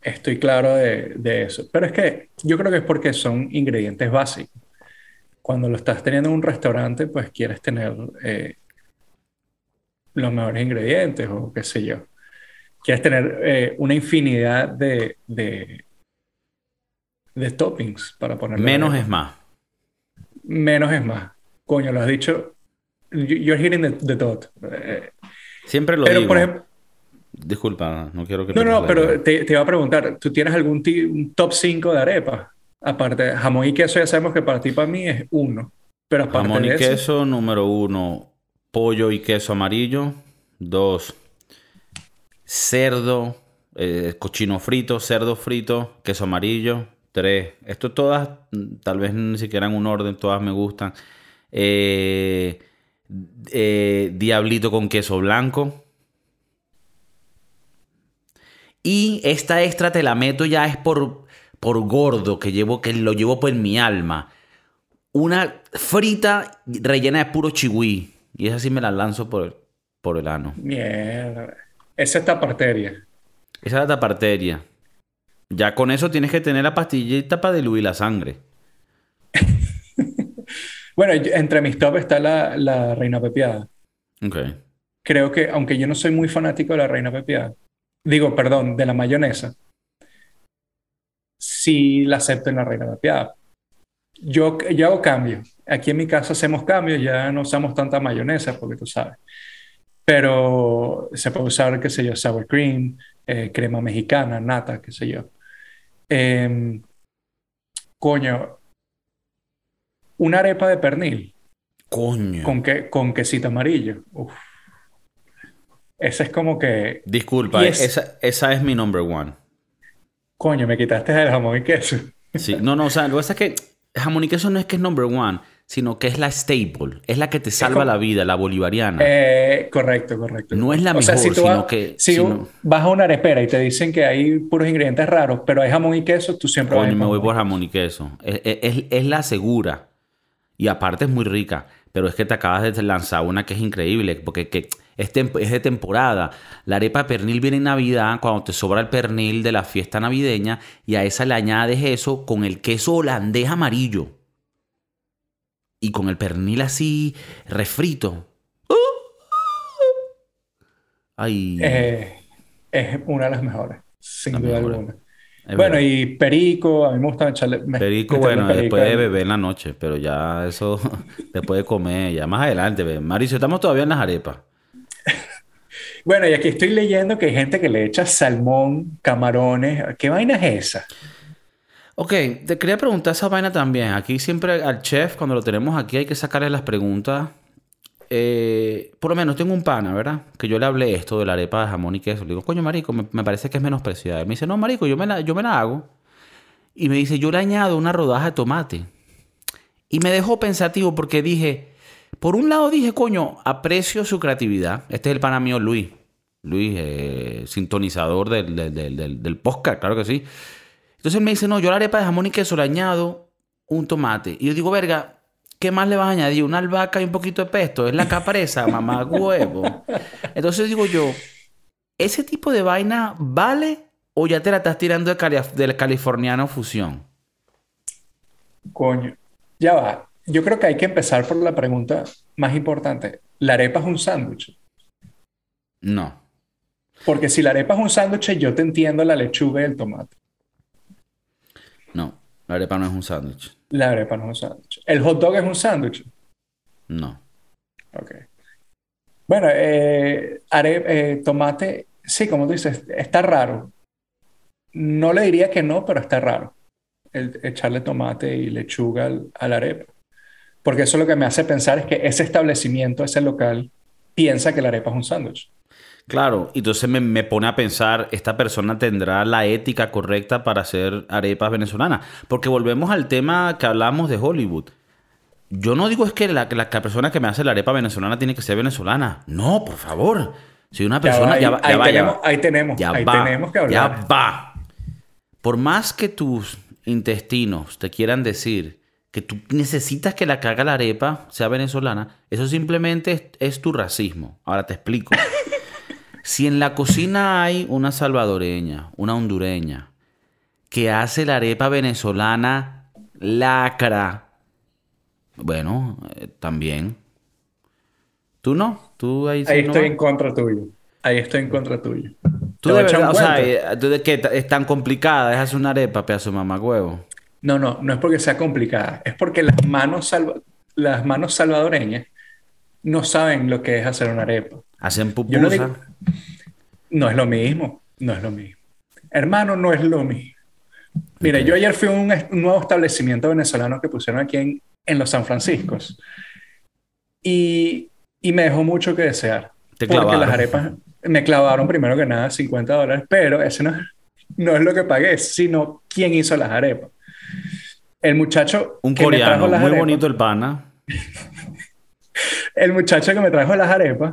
Speaker 2: Estoy claro de, de eso. Pero es que yo creo que es porque son ingredientes básicos. Cuando lo estás teniendo en un restaurante, pues quieres tener eh, los mejores ingredientes o qué sé yo. Quieres tener eh, una infinidad de, de, de toppings para ponerle.
Speaker 1: Menos es más.
Speaker 2: Menos es más. Coño, lo has dicho. You- You're hitting the, the dot.
Speaker 1: Siempre lo
Speaker 2: pero,
Speaker 1: digo.
Speaker 2: por ejemplo,
Speaker 1: Disculpa, no quiero que
Speaker 2: No, no, pero te, te iba a preguntar, ¿tú tienes algún un top 5 de arepas? Aparte, jamón y queso ya sabemos que para ti, para mí es uno. Pero aparte
Speaker 1: Jamón y
Speaker 2: eso,
Speaker 1: queso, número uno. Pollo y queso amarillo. Dos. Cerdo. eh, cochino frito, cerdo frito, queso amarillo. Tres. Esto todas, mm, tal vez ni siquiera en un orden, todas me gustan. Eh, eh, diablito con queso blanco. Y esta extra te la meto ya es por, por gordo, que, llevo, que lo llevo por mi alma. Una frita rellena de puro chihui. Y esa sí me la lanzo por el, por el ano.
Speaker 2: mierda. Esa es taparteria.
Speaker 1: Esa es la taparteria. Ya con eso tienes que tener la pastillita para diluir la sangre.
Speaker 2: Bueno, entre mis top está la, la reina pepiada.
Speaker 1: Ok.
Speaker 2: Creo que, aunque yo no soy muy fanático de la reina pepiada, digo, perdón, de la mayonesa, sí la acepto en la reina pepiada. Yo, yo hago cambios. Aquí en mi casa hacemos cambios, ya no usamos tanta mayonesa, porque tú sabes. Pero se puede usar, qué sé yo, sour cream, eh, crema mexicana, nata, qué sé yo. Em, coño, una arepa de pernil
Speaker 1: Coño.
Speaker 2: con, que, con quesito amarillo. Uf. Ese es como que,
Speaker 1: Disculpa,
Speaker 2: es-
Speaker 1: esa, esa es mi number one.
Speaker 2: coño, me quitaste el jamón y queso.
Speaker 1: Sí. No, no, o sea, lo que pasa es que jamón y queso no es que es number one, sino que es la staple. Es la que te salva
Speaker 2: como-
Speaker 1: la vida, la bolivariana.
Speaker 2: Eh, correcto, correcto.
Speaker 1: No es la
Speaker 2: O sea,
Speaker 1: mejor,
Speaker 2: si tú
Speaker 1: sino
Speaker 2: vas-
Speaker 1: que-
Speaker 2: Si
Speaker 1: sino-
Speaker 2: vas a una arepera y te dicen que hay puros ingredientes raros, pero hay jamón y queso, tú siempre vas a
Speaker 1: me voy por jamón y queso. Es, es- es- es la segura. Y aparte es muy rica. Pero es que te acabas de lanzar una que es increíble. Porque que es, de temporada. La arepa de pernil viene en Navidad. Cuando te sobra el pernil de la fiesta navideña. Y a esa le añades eso con el queso holandés amarillo. Y con el pernil así refrito. Ay.
Speaker 2: Eh, es una de las mejores, sin
Speaker 1: La
Speaker 2: duda
Speaker 1: mejor.
Speaker 2: alguna.
Speaker 1: Es
Speaker 2: Bueno,
Speaker 1: verdad.
Speaker 2: y perico, a mí me gusta echarle... me-
Speaker 1: Perico, bueno,
Speaker 2: perico
Speaker 1: después de beber en la noche, pero ya eso después de comer, ya más adelante. ve. Mauricio, estamos todavía en las arepas.
Speaker 2: Bueno, y aquí estoy leyendo que hay gente que le echa salmón, camarones. ¿Qué vaina es esa?
Speaker 1: Ok, te quería preguntar esa vaina también. Aquí siempre al chef, cuando lo tenemos aquí, hay que sacarle las preguntas. Eh, por lo menos tengo un pana, ¿verdad? Que yo le hablé esto de la arepa de jamón y queso. Le digo, coño, marico, me, parece que es menospreciada. Él me dice, no, marico, yo me, la, yo me la hago. Y me dice, yo le añado una rodaja de tomate. Y me dejó pensativo porque dije, por un lado dije, coño, aprecio su creatividad. Este es el pana mío, Luis. Luis, eh, sintonizador del, del, del, del podcast, claro que sí. Entonces me dice, no, yo la arepa de jamón y queso le añado un tomate. Y yo digo, verga, ¿qué más le vas a añadir? Una albahaca y un poquito de pesto. Es la capresa, mamá huevo. Entonces digo yo, ¿ese tipo de vaina vale o ya te la estás tirando de cali- del californiano fusión?
Speaker 2: Coño, ya va. Yo creo que hay que empezar por la pregunta más importante. ¿La arepa es un sándwich?
Speaker 1: No.
Speaker 2: Porque si la arepa es un sándwich, yo te entiendo la lechuga y el tomate.
Speaker 1: No, la arepa no es un sándwich.
Speaker 2: La arepa no es un sándwich. ¿El hot dog es un sándwich?
Speaker 1: No.
Speaker 2: Ok. Bueno, eh, are- eh, tomate, sí, como tú dices, está raro. No le diría que no, pero está raro. El, echarle tomate y lechuga al- a la arepa. Porque eso lo que me hace pensar es que ese establecimiento, ese local, piensa que la arepa es un sándwich.
Speaker 1: Claro, y entonces me, me pone a pensar, ¿esta persona tendrá la ética correcta para hacer arepas venezolanas? Porque volvemos al tema que hablamos de Hollywood. Yo no digo es que la, la, la persona que me hace la arepa venezolana tiene que ser venezolana. No, por favor. Si una
Speaker 2: Ya
Speaker 1: persona...
Speaker 2: va, ahí,
Speaker 1: ya va,
Speaker 2: ahí
Speaker 1: ya
Speaker 2: tenemos,
Speaker 1: va.
Speaker 2: ahí tenemos,
Speaker 1: Ya
Speaker 2: ahí
Speaker 1: va,
Speaker 2: tenemos que hablar.
Speaker 1: Ya va. Por más que tus intestinos te quieran decir que tú necesitas que la haga la arepa sea venezolana, eso simplemente es, es tu racismo. Ahora te explico. Si en la cocina hay una salvadoreña, una hondureña, que hace la arepa venezolana lacra, bueno, eh, también. ¿Tú no? ¿Tú ahí, sí
Speaker 2: Ahí
Speaker 1: no
Speaker 2: estoy
Speaker 1: vas?
Speaker 2: en contra tuyo. Ahí estoy en contra tuyo.
Speaker 1: Tú de verdad, o sea, eh, ¿tú de qué? Es tan complicada, es hacer una arepa, pedazo de mamagüevo.
Speaker 2: No, no, no es porque sea complicada, es porque las manos, salva- las manos salvadoreñas no saben lo que es hacer una arepa.
Speaker 1: Hacen pupusa.
Speaker 2: no digo, no es lo mismo, no es lo mismo. Hermano, no es lo mismo. Mira, yo ayer fui a un, nuevo establecimiento venezolano que pusieron aquí en, en los San Franciscos y, y me dejó mucho que desear.
Speaker 1: Te
Speaker 2: porque
Speaker 1: clavaron.
Speaker 2: las arepas me clavaron primero que nada 50 dólares, pero ese no, no es lo que pagué, sino quién hizo las arepas. El muchacho
Speaker 1: Un
Speaker 2: que me trajo
Speaker 1: coreano,
Speaker 2: las
Speaker 1: muy
Speaker 2: arepas-
Speaker 1: bonito el pana.
Speaker 2: el muchacho que me trajo las arepas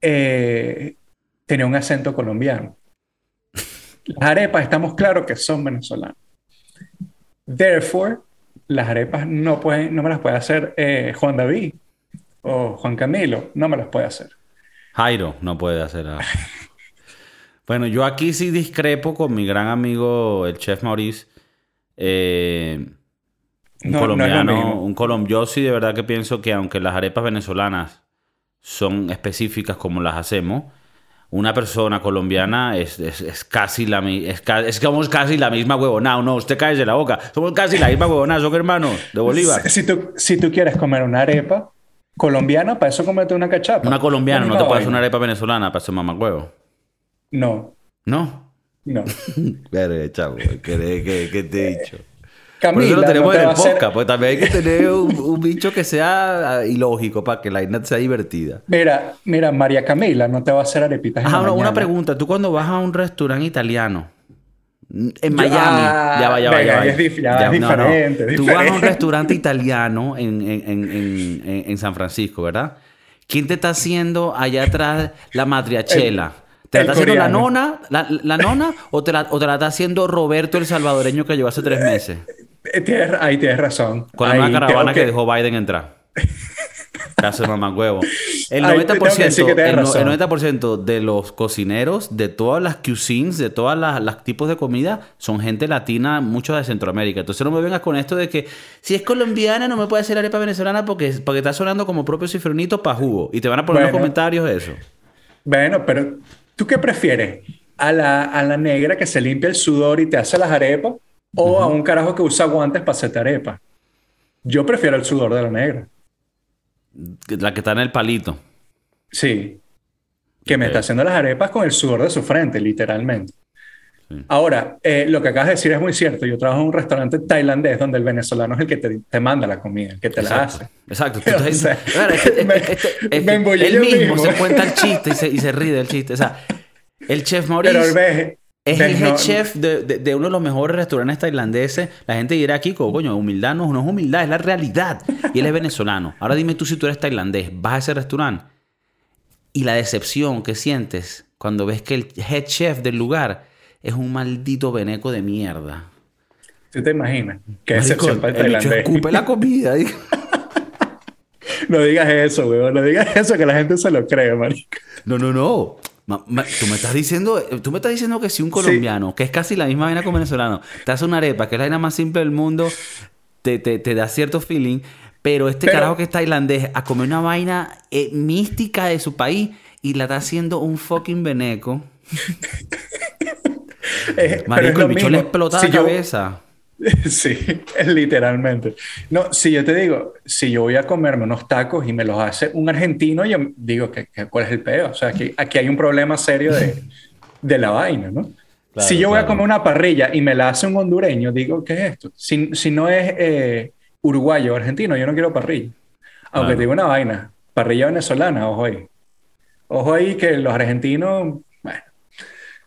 Speaker 2: eh, tenía un acento colombiano. Las arepas estamos claros que son venezolanas. Therefore, las arepas no, pueden, no me las puede hacer eh, Juan David o Juan Camilo, no me las puede hacer.
Speaker 1: Jairo no puede hacer nada. bueno, yo aquí sí discrepo con mi gran amigo, el chef Maurice. Eh, un
Speaker 2: No,
Speaker 1: colombiano, un colom yo sí de verdad que pienso que aunque las arepas venezolanas son específicas como las hacemos, una persona colombiana es, es, es casi la es, es somos casi la misma huevona. No, usted cae de la boca. Somos casi la misma huevona, son hermanos de Bolívar.
Speaker 2: Si tú, si tú quieres comer una arepa colombiana, para eso comete una cachapa.
Speaker 1: Una colombiana no te puede hacer
Speaker 2: vaina.
Speaker 1: una arepa venezolana para hacer mamagüevo.
Speaker 2: No,
Speaker 1: No.
Speaker 2: no.
Speaker 1: Verga, chavo, ¿qué, qué, qué te he dicho? Por
Speaker 2: Camila,
Speaker 1: eso lo tenemos
Speaker 2: no te
Speaker 1: en el
Speaker 2: a hacer-
Speaker 1: podcast, porque también hay que tener un, un bicho que sea ah, ilógico para que la vaina sea divertida.
Speaker 2: Mira, mira, María Camila no te va a hacer arepitas en
Speaker 1: Ajá,
Speaker 2: la
Speaker 1: una, una
Speaker 2: mañana.
Speaker 1: pregunta. Tú cuando vas a un restaurante italiano en Miami,
Speaker 2: ah,
Speaker 1: ya va, ya va,
Speaker 2: venga,
Speaker 1: ya va.
Speaker 2: es dif- ya es
Speaker 1: no, no.
Speaker 2: diferente, es
Speaker 1: Tú vas a un
Speaker 2: diferente.
Speaker 1: restaurante italiano en, en, en, en, en- en San Francisco, ¿verdad? ¿Quién te está haciendo allá atrás la matriachela? ¿Te la está haciendo la
Speaker 2: coreano.
Speaker 1: nona, la, la nona o, te la, o te la está haciendo Roberto el salvadoreño que llegó hace tres meses?
Speaker 2: Eh, tienes- ahí tienes razón.
Speaker 1: Con la
Speaker 2: Ahí
Speaker 1: caravana que dejó Biden entrar. Caso de mamagüevo. El
Speaker 2: Ay, te tengo que
Speaker 1: 90%,
Speaker 2: decir que tienes
Speaker 1: el, el 90% de los cocineros, de todas las cuisines, de todas las, las tipos de comida, son gente latina, muchos de Centroamérica. Entonces no me vengas con esto de que si es colombiana no me puede hacer arepa venezolana porque, porque está sonando como propio cifronito para jugo. Y te van a poner en los comentarios eso.
Speaker 2: Bueno, pero ¿tú qué prefieres? ¿A la, a la negra que se limpia el sudor y te hace las arepas? ¿O a un carajo que usa guantes para hacerte arepas? Yo prefiero el sudor de la negra.
Speaker 1: La que está en el palito.
Speaker 2: Sí. Que me está haciendo las arepas con el sudor de su frente, literalmente. Ahora, eh, lo que acabas de decir es muy cierto. Yo trabajo en un restaurante tailandés donde el venezolano es el que te, te manda la comida, el que te la hace.
Speaker 1: Exacto. Estás diciendo, él mismo, se cuenta el chiste y se, y se ríe del chiste. O sea, el chef Mauricio... Pero es el head chef de, de, uno de los mejores restaurantes tailandeses. La gente dirá aquí, coño, humildad no, no es humildad, es la realidad. Y él es venezolano. Ahora dime tú si tú eres tailandés, vas a ese restaurante y la decepción que sientes cuando ves que el head chef del lugar es un maldito veneco de mierda.
Speaker 2: ¿Tú te imaginas? Qué decepción para el tailandés.
Speaker 1: escupe la comida.
Speaker 2: no digas eso, weón. No digas eso, que la gente se lo cree, marico.
Speaker 1: No, no, no. Tú me estás diciendo, tú me estás diciendo que si un colombiano, que es casi la misma vaina como venezolano, te hace una arepa, que es la vaina más simple del mundo, te, te, te da cierto feeling, pero este carajo que es tailandés a comer una vaina eh, mística de su país y la está haciendo un fucking veneco. Marico, el bicho le explota la cabeza.
Speaker 2: Sí, literalmente. No, si yo te digo, si yo voy a comerme unos tacos y me los hace un argentino, yo digo, que, ¿cuál es el peor? O sea, aquí, aquí hay un problema serio de, de la vaina, ¿no? si yo voy a comer una parrilla y me la hace un hondureño, digo, ¿qué es esto? Si, si no es eh, uruguayo o argentino, yo no quiero parrilla. Aunque te digo una vaina, parrilla venezolana, ojo ahí. Ojo ahí que los argentinos, bueno,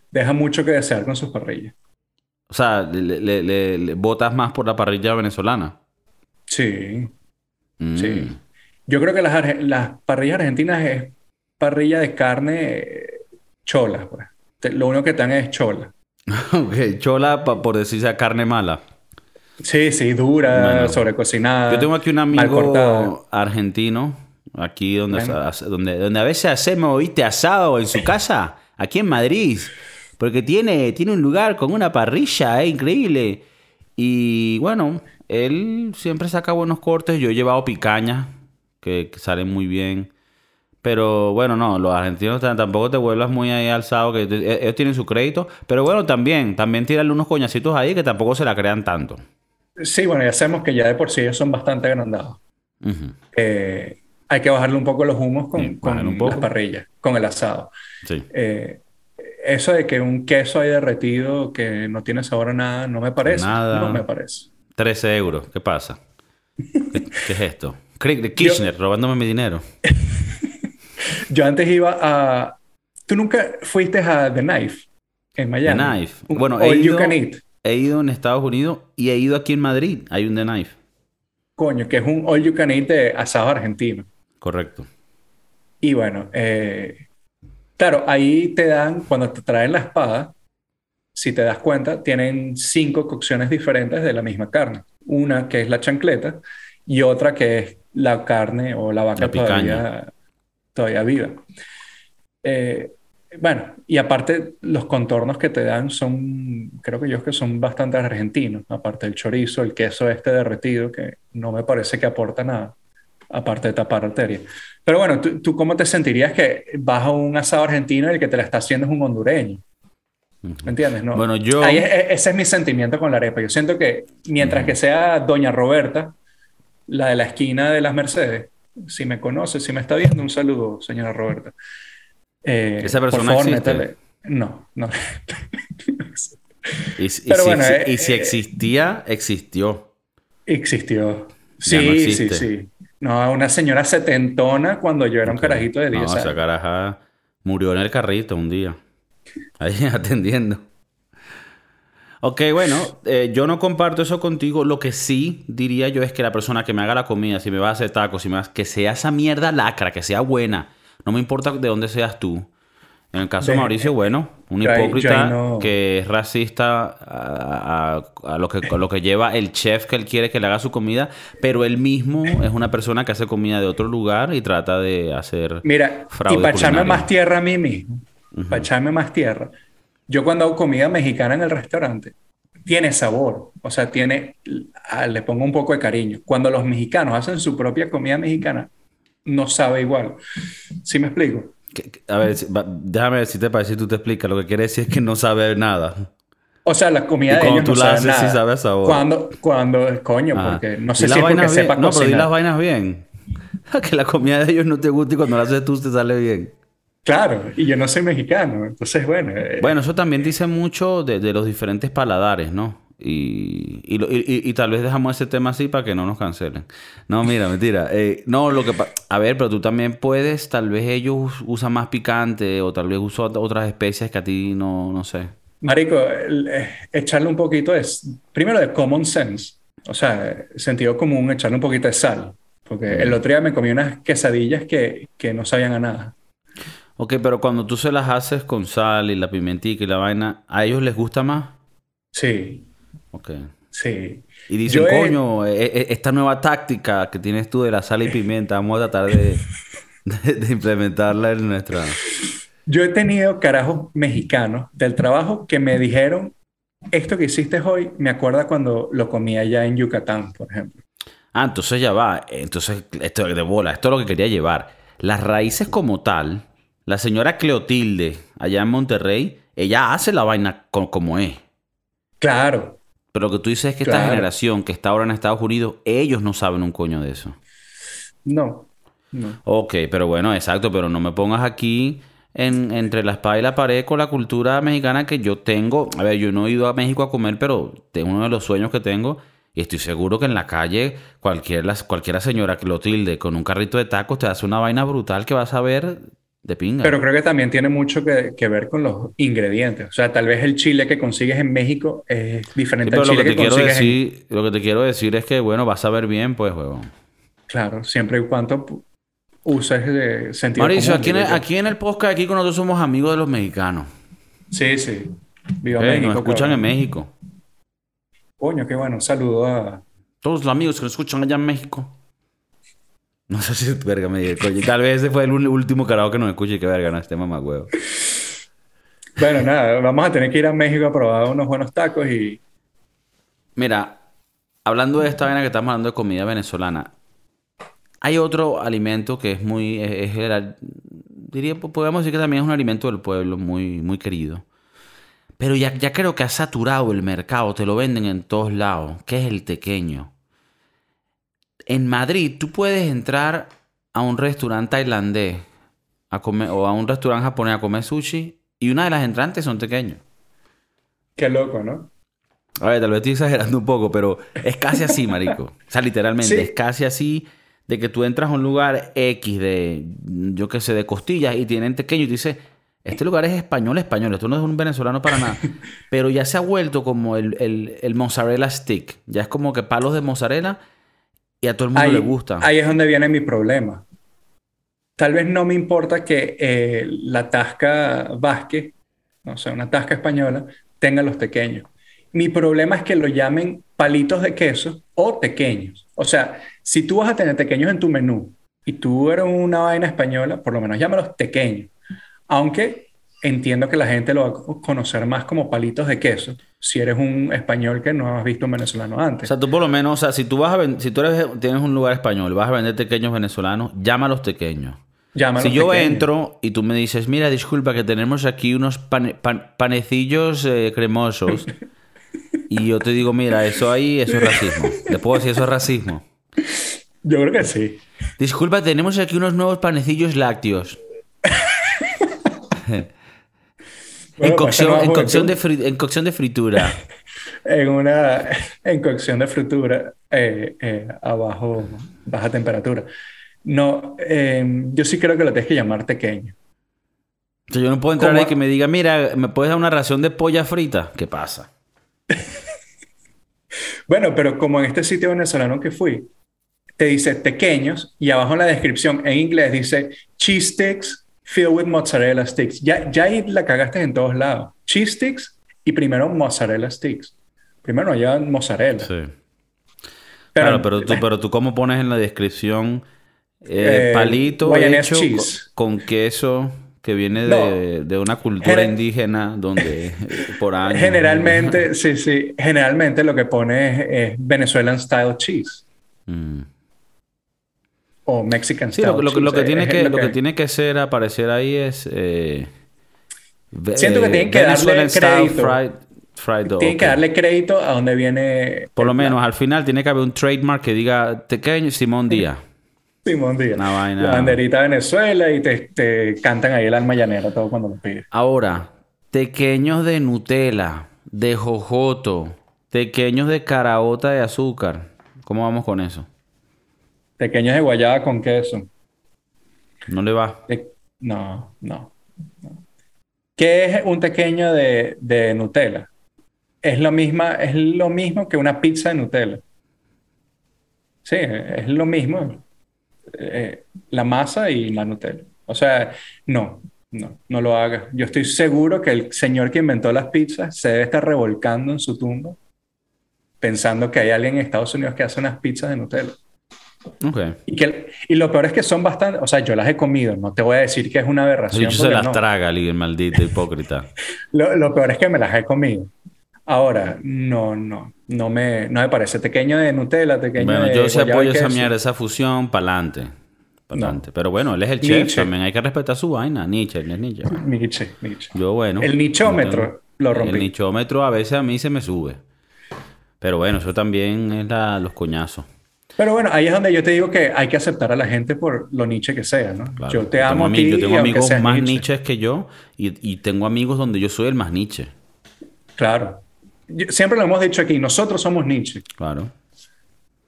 Speaker 2: dejan mucho que desear con sus parrillas.
Speaker 1: O sea, le, votas más por la parrilla venezolana.
Speaker 2: Sí. Mm. Sí. Yo creo que las, las, parrillas argentinas es parrilla de carne chola. Pues. Lo único que están es chola.
Speaker 1: ok, chola por decirse carne mala.
Speaker 2: Sí, sí, dura, sobrecocinada.
Speaker 1: Yo tengo aquí un amigo argentino, aquí donde, donde, donde a veces hacemos, viste, asado en su casa, aquí en Madrid. Porque tiene, tiene un lugar con una parrilla, es increíble. Y bueno, él siempre saca buenos cortes. Yo he llevado picañas, que, salen muy bien. Pero bueno, no, los argentinos tampoco te vuelvas muy ahí alzado, que e, ellos tienen su crédito. Pero bueno, también, también tirarle unos coñacitos ahí que tampoco se la crean tanto.
Speaker 2: Sí, bueno, ya sabemos que ya de por sí ellos son bastante agrandados. Eh, hay que bajarle un poco los humos con, con las parrillas, con el asado. Sí. Eh, eso de que un queso hay derretido que no tiene sabor a nada, no me parece. Nada. No me parece.
Speaker 1: 13 euros, ¿qué pasa? ¿Qué, es esto? Kirchner robándome mi dinero.
Speaker 2: Yo antes iba a. ¿Tú nunca fuiste a The Knife en Miami?
Speaker 1: The Knife. Bueno, he ido, he ido en Estados Unidos y he ido aquí en Madrid. Hay un The Knife.
Speaker 2: Coño, que es un all you can eat de asado argentino.
Speaker 1: Correcto.
Speaker 2: Y bueno, eh, claro, ahí te dan, cuando te traen la espada, si te das cuenta, tienen cinco cocciones diferentes de la misma carne. Una que es la chancleta y otra que es la carne o la vaca todavía, todavía viva. Eh, bueno, y aparte los contornos que te dan son, creo que yo que son bastante argentinos, aparte del chorizo, el queso este derretido, que no me parece que aporta nada, aparte de tapar arteria. Pero bueno, ¿tú, cómo te sentirías que vas a un asado argentino y el que te la está haciendo es un hondureño? ¿Me entiendes? No.
Speaker 1: Bueno, yo...
Speaker 2: ese es mi sentimiento con la arepa. Yo siento que mientras que sea Doña Roberta, la de la esquina de las Mercedes, si me conoce, si me está viendo, un saludo, señora Roberta.
Speaker 1: Eh, Esa persona existe.
Speaker 2: No, no.
Speaker 1: y, si, eh, eh, existía, existió.
Speaker 2: Existió. Sí, sí, sí. No, una señora setentona cuando yo era un carajito de 10 no,
Speaker 1: esa caraja murió en el carrito un día. Ahí atendiendo. Ok, bueno, yo no comparto eso contigo. Lo que sí diría yo es que la persona que me haga la comida, si me va a hacer tacos, si me que sea esa mierda lacra, que sea buena no me importa de dónde seas tú. En el caso de Mauricio, bueno, un hipócrita que es racista a, lo que, lo que lleva el chef que él quiere que le haga su comida, pero él mismo es una persona que hace comida de otro lugar y trata de hacer
Speaker 2: Mira, y para echarme más tierra a mí mismo, para echarme más tierra, yo cuando hago comida mexicana en el restaurante, tiene sabor, o sea, tiene, ah, le pongo un poco de cariño. Cuando los mexicanos hacen su propia comida mexicana, no sabe igual. ¿Sí me explico?
Speaker 1: A ver, déjame ver si te parece si tú te explicas. Lo que quiere decir es que no sabe nada.
Speaker 2: O sea, la comida de ellos tú no la haces, sí sabe sabor. Cuando, cuando, coño, porque no sé si es porque sepa
Speaker 1: No, pero di las vainas bien. que la comida de ellos no te gusta y cuando la haces tú te sale bien.
Speaker 2: Claro, y yo no soy mexicano, entonces bueno. eh,
Speaker 1: Bueno, eso también dice mucho de, de los diferentes paladares, ¿no? Y, y, y- y- tal vez dejamos ese tema así para que no nos cancelen. No, mira, mentira. Eh, no, lo que... A ver, pero tú también puedes, tal vez ellos us- usan más picante o tal vez usan otras especias que a ti no, no sé.
Speaker 2: Marico, eh, echarle un poquito de, primero de common sense, o sea, sentido común, echarle un poquito de sal, porque el otro día me comí unas quesadillas que, que no sabían a nada.
Speaker 1: Ok, pero cuando tú se las haces con sal y la pimentica y la vaina, ¿a ellos les gusta más?
Speaker 2: Sí,
Speaker 1: Ok.
Speaker 2: sí.
Speaker 1: Y dicen,
Speaker 2: Yo
Speaker 1: coño, e- e- esta nueva táctica que tienes tú de la sal y pimienta, vamos a tratar de, de- de implementarla en nuestra...
Speaker 2: Yo he tenido carajos mexicanos del trabajo que me dijeron, esto que hiciste hoy me acuerda cuando lo comí allá en Yucatán, por ejemplo.
Speaker 1: Ah, entonces ya va. Entonces, esto de bola, esto es lo que quería llevar. Las raíces como tal, la señora Cleotilde, allá en Monterrey, ella hace la vaina co- como es.
Speaker 2: Claro,
Speaker 1: Pero lo que tú dices es que esta generación que está ahora en Estados Unidos, ellos no saben un coño de eso.
Speaker 2: no, no.
Speaker 1: Ok, pero bueno, exacto, pero no me pongas aquí en, entre la espada y la pared con la cultura mexicana que yo tengo. A ver, yo no he ido a México a comer, pero es uno de los sueños que tengo. Y estoy seguro que en la calle cualquier, cualquiera señora Clotilde con un carrito de tacos te hace una vaina brutal que vas a ver de pinga.
Speaker 2: Pero creo que también tiene mucho que, que ver con los ingredientes. O sea, tal vez el chile que consigues en México es diferente al chile
Speaker 1: que
Speaker 2: que,
Speaker 1: te
Speaker 2: consigues en...
Speaker 1: decir, lo que te quiero decir es que, bueno, vas a ver bien, pues, huevón.
Speaker 2: Claro, siempre y cuando uses eh, sentido
Speaker 1: Mauricio,
Speaker 2: común,
Speaker 1: aquí en, el, aquí en podcast, aquí con nosotros somos amigos de los mexicanos.
Speaker 2: Sí, sí. Viva
Speaker 1: Eh,
Speaker 2: México,
Speaker 1: nos escuchan
Speaker 2: cabrón.
Speaker 1: en México.
Speaker 2: Coño, qué bueno. Un saludo a...
Speaker 1: Todos los amigos que nos escuchan allá en México. No sé si verga me coño. Tal vez ese fue el último carajo que nos escuche y que verga, no, este mamá huevo.
Speaker 2: Bueno, nada, vamos a tener que ir a México a probar unos buenos tacos y...
Speaker 1: Mira, hablando de esta vaina que estamos hablando de comida venezolana, hay otro alimento que es muy, es, es el- diría, podemos decir que también es un alimento del pueblo muy, muy querido. Pero ya, ya creo que ha saturado el mercado, te lo venden en todos lados, que es el tequeño. En Madrid tú puedes entrar a un restaurante tailandés a comer, o a un restaurante japonés a comer sushi y una de las entrantes son tequeños.
Speaker 2: Qué loco, ¿no?
Speaker 1: A ver, tal vez estoy exagerando un poco, pero es casi así, marico. O sea, literalmente,
Speaker 2: Sí.
Speaker 1: es casi así de que tú entras a un lugar X de, yo qué sé, de costillas y tienen tequeño y dices, este lugar es español, español, esto no es un venezolano para nada. Pero ya se ha vuelto como el, el, el mozzarella stick. Ya es como que palos de mozzarella y a todo el mundo
Speaker 2: Ahí,
Speaker 1: le gusta.
Speaker 2: ahí es donde viene mi problema. Tal vez no me importa que eh, la tasca Vázquez, o sea, una tasca española, tenga los pequeños. Mi problema es que lo llamen palitos de queso o pequeños. O sea, si tú vas a tener pequeños en tu menú y tú eres una vaina española, por lo menos llámalos pequeños. Aunque entiendo que la gente lo va a conocer más como palitos de queso, si eres un español que no has visto un venezolano
Speaker 1: O
Speaker 2: antes.
Speaker 1: sea, tú por lo menos, o sea, si tú vas a si tú eres, tienes un lugar español, vas a vender tequeños venezolanos, llámalos tequeños.
Speaker 2: Llámalos
Speaker 1: Si yo
Speaker 2: pequeños.
Speaker 1: entro y tú me dices, mira, disculpa, que tenemos aquí unos pane- pan- panecillos eh, cremosos. y yo te digo, mira, eso ahí, eso es racismo. ¿Le puedo decir eso es racismo?
Speaker 2: Yo creo que sí.
Speaker 1: Disculpa, tenemos aquí unos nuevos panecillos lácteos.
Speaker 2: Bueno,
Speaker 1: en,
Speaker 2: pues,
Speaker 1: cocción, en, cocción de
Speaker 2: juventud.
Speaker 1: fri- en cocción de fritura.
Speaker 2: En una en cocción de fritura eh, eh, a bajo, baja temperatura. No, eh, yo sí creo que lo tienes que llamar pequeño.
Speaker 1: O sea, yo no puedo entrar
Speaker 2: ¿Cómo?
Speaker 1: ahí que me diga, mira, ¿me puedes dar una ración de polla frita? ¿Qué pasa?
Speaker 2: Bueno, pero como en este sitio venezolano que fui, te dice pequeños y abajo en la descripción en inglés dice cheese sticks filled with mozzarella sticks. Ya, ya ahí la cagaste en todos lados. Cheese sticks y primero mozzarella sticks. Primero llevan mozzarella.
Speaker 1: Sí.
Speaker 2: Pero-
Speaker 1: claro, pero tú, pero tú cómo pones en la descripción eh,
Speaker 2: Eh,
Speaker 1: palito
Speaker 2: Guayanese
Speaker 1: hecho
Speaker 2: cheese.
Speaker 1: con, con queso que viene
Speaker 2: No.
Speaker 1: de, de una cultura
Speaker 2: Gener-
Speaker 1: indígena donde eh, por años...
Speaker 2: Generalmente, sí, sí, generalmente lo que pone es, es Venezuelan style cheese
Speaker 1: Mm.
Speaker 2: O Mexican
Speaker 1: Sí, lo, lo que- lo
Speaker 2: cheese.
Speaker 1: que tiene que, lo que tiene que ser aparecer ahí es... eh,
Speaker 2: Siento que
Speaker 1: eh,
Speaker 2: tienen que darle crédito.
Speaker 1: fried, fried dog,
Speaker 2: Tienen que darle crédito a donde viene.
Speaker 1: Por lo menos al final tiene que haber un trademark que diga Tequeño Simón Díaz.
Speaker 2: Simón Díaz.
Speaker 1: Una vaina.
Speaker 2: La banderita de Venezuela y te, te cantan ahí el alma llanera todo cuando lo pides.
Speaker 1: Ahora, tequeños de Nutella, de jojoto, tequeños de caraota de azúcar. ¿Cómo vamos con eso?
Speaker 2: Pequeños de guayaba con queso.
Speaker 1: No le va.
Speaker 2: Te- No, no, no. ¿Qué es un pequeño de, de Nutella? Es lo, misma, es lo mismo que una pizza de Nutella. Sí, es lo mismo. Eh, la masa y la Nutella. O sea, no, no, no lo hagas. Yo estoy seguro que el señor que inventó las pizzas se debe estar revolcando en su tumba pensando que hay alguien en Estados Unidos que hace unas pizzas de Nutella. Y, que, y lo peor es que son bastante, o sea, yo las he comido, no te voy a decir que es una aberración.
Speaker 1: hecho, se las
Speaker 2: no.
Speaker 1: traga el maldito hipócrita.
Speaker 2: Lo, lo peor es que me las he comido. Ahora, no, no, no me, no me parece. Pequeño de Nutella, pequeño
Speaker 1: Bueno,
Speaker 2: de
Speaker 1: yo sí apoyo esa mierda, esa fusión, pa'lante. Pa'lante. Pero bueno, él es el chef
Speaker 2: Nietzsche.
Speaker 1: también. Hay que respetar su vaina. Nietzsche, él es Nietzsche.
Speaker 2: Nietzsche, Nietzsche.
Speaker 1: Yo, bueno.
Speaker 2: El nichómetro
Speaker 1: no tengo-
Speaker 2: lo rompí.
Speaker 1: El nichómetro a veces a mí se me sube. Pero bueno, eso también es la- los coñazos.
Speaker 2: Pero bueno, ahí es donde yo te digo que hay que aceptar a la gente por lo Nietzsche que sea, ¿no?
Speaker 1: Claro.
Speaker 2: Yo te amo a ti
Speaker 1: Yo tengo amigos más
Speaker 2: Nietzsche.
Speaker 1: niches que yo y, y tengo amigos donde yo soy el más Nietzsche.
Speaker 2: Claro. Yo- siempre lo hemos dicho aquí, nosotros somos Nietzsche,
Speaker 1: Claro.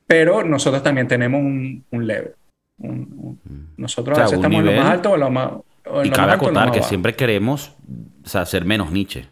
Speaker 2: pero nosotros también tenemos un, un level. Un- un- nosotros
Speaker 1: O sea,
Speaker 2: a veces
Speaker 1: un
Speaker 2: estamos en lo
Speaker 1: nivel-
Speaker 2: más alto o en lo más... o en
Speaker 1: Y
Speaker 2: lo
Speaker 1: cabe
Speaker 2: más alto o en lo
Speaker 1: acotar
Speaker 2: más
Speaker 1: que
Speaker 2: bajo.
Speaker 1: siempre queremos o sea, ser menos Nietzsche.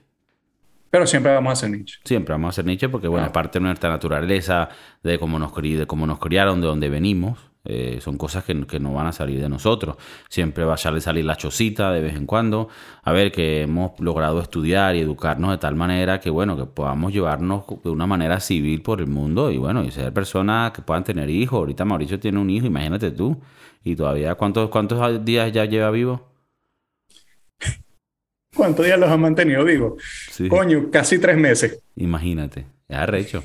Speaker 2: Pero siempre vamos a ser Nietzsche.
Speaker 1: Siempre vamos a ser Nietzsche porque, bueno,
Speaker 2: Ah.
Speaker 1: es parte de nuestra naturaleza, de cómo nos, de cómo nos criaron, de dónde venimos. Eh, son cosas que, que no van a salir de nosotros. Siempre va a salir, salir la chocita de vez en cuando. A ver, que hemos logrado estudiar y educarnos de tal manera que, bueno, que podamos llevarnos de una manera civil por el mundo y, bueno, y ser personas que puedan tener hijos. Ahorita Mauricio tiene un hijo, imagínate tú. Y todavía, ¿cuántos, cuántos días ya lleva vivo?
Speaker 2: ¿Cuántos días los han mantenido?
Speaker 1: Sí.
Speaker 2: Coño, casi tres meses.
Speaker 1: Imagínate. Arrecho.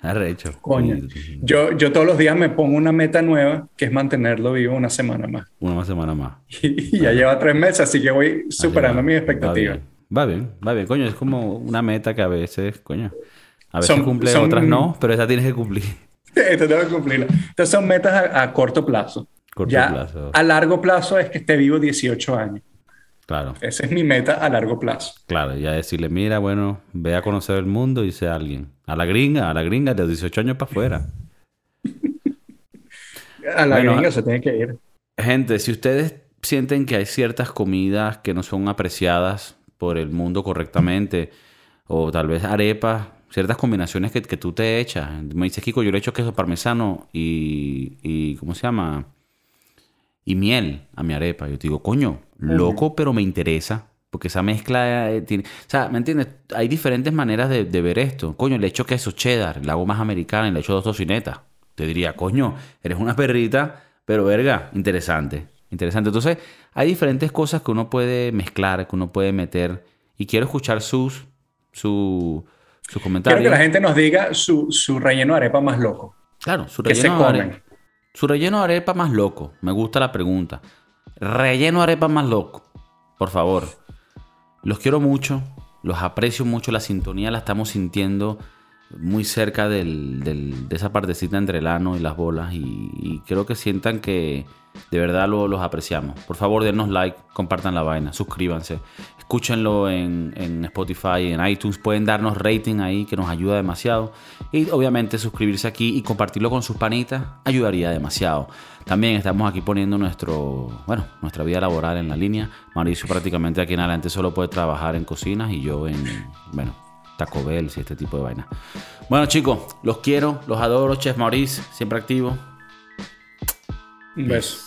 Speaker 1: Arrecho.
Speaker 2: Coño. Yo, yo todos los días me pongo una meta nueva, que es mantenerlo vivo una semana más.
Speaker 1: Una semana más.
Speaker 2: Y, ya lleva tres meses, así que voy superando mis
Speaker 1: va,
Speaker 2: expectativas.
Speaker 1: Va bien, va bien, coño. Es como una meta que a veces, coño. A veces
Speaker 2: Son-
Speaker 1: cumple,
Speaker 2: son-
Speaker 1: otras no, pero esa tienes que cumplir.
Speaker 2: Esto tengo que cumplirlo. Entonces son metas a, a corto plazo.
Speaker 1: Corto
Speaker 2: ya
Speaker 1: plazo.
Speaker 2: a largo plazo es que esté vivo 18 años.
Speaker 1: Claro,
Speaker 2: Esa es mi meta a largo plazo.
Speaker 1: claro. Ya decirle, mira, bueno, ve a conocer el mundo y sea alguien. A la gringa, a la gringa de 18 años para afuera.
Speaker 2: A la
Speaker 1: Bueno,
Speaker 2: gringa se tiene que ir.
Speaker 1: Gente, si ustedes sienten que hay ciertas comidas que no son apreciadas por el mundo correctamente, o tal vez arepas, ciertas combinaciones que, que tú te echas. Me dice Kiko, yo le echo queso parmesano y, y ¿cómo se llama? Y miel a mi arepa. Yo te digo, coño, loco, pero me interesa. Porque esa mezcla eh, tiene... O sea, ¿me entiendes? Hay diferentes maneras de, de ver esto. Coño, le echo queso cheddar, le hago más americana y le echo dos tocinetas. Te diría, coño, eres una perrita, pero verga, interesante. Interesante. Entonces, hay diferentes cosas que uno puede mezclar, que uno puede meter. Y quiero escuchar sus, su, sus
Speaker 2: Quiero
Speaker 1: comentarios.
Speaker 2: que la gente nos diga su, su relleno de arepa más loco.
Speaker 1: Claro, su
Speaker 2: que se
Speaker 1: relleno, de
Speaker 2: comen.
Speaker 1: arepa, su relleno arepa más loco. Me gusta la pregunta. Relleno arepa más loco. Por favor. Los quiero mucho. Los aprecio mucho. La sintonía la estamos sintiendo muy cerca de esa partecita entre el ano y las bolas. Y, creo que sientan que de verdad lo- los apreciamos. Por favor, denos like, compartan la vaina, suscríbanse. Escúchenlo en, en Spotify, en iTunes. Pueden darnos rating ahí, que nos ayuda demasiado. Y obviamente suscribirse aquí y compartirlo con sus panitas ayudaría demasiado. También estamos aquí poniendo nuestro, bueno, nuestra vida laboral en la línea. Mauricio prácticamente aquí en adelante solo puede trabajar en cocinas y yo en, bueno, Taco Bell y este tipo de vaina. Bueno chicos, los quiero, los adoro. Chef Maurice, siempre activo.
Speaker 2: Un beso.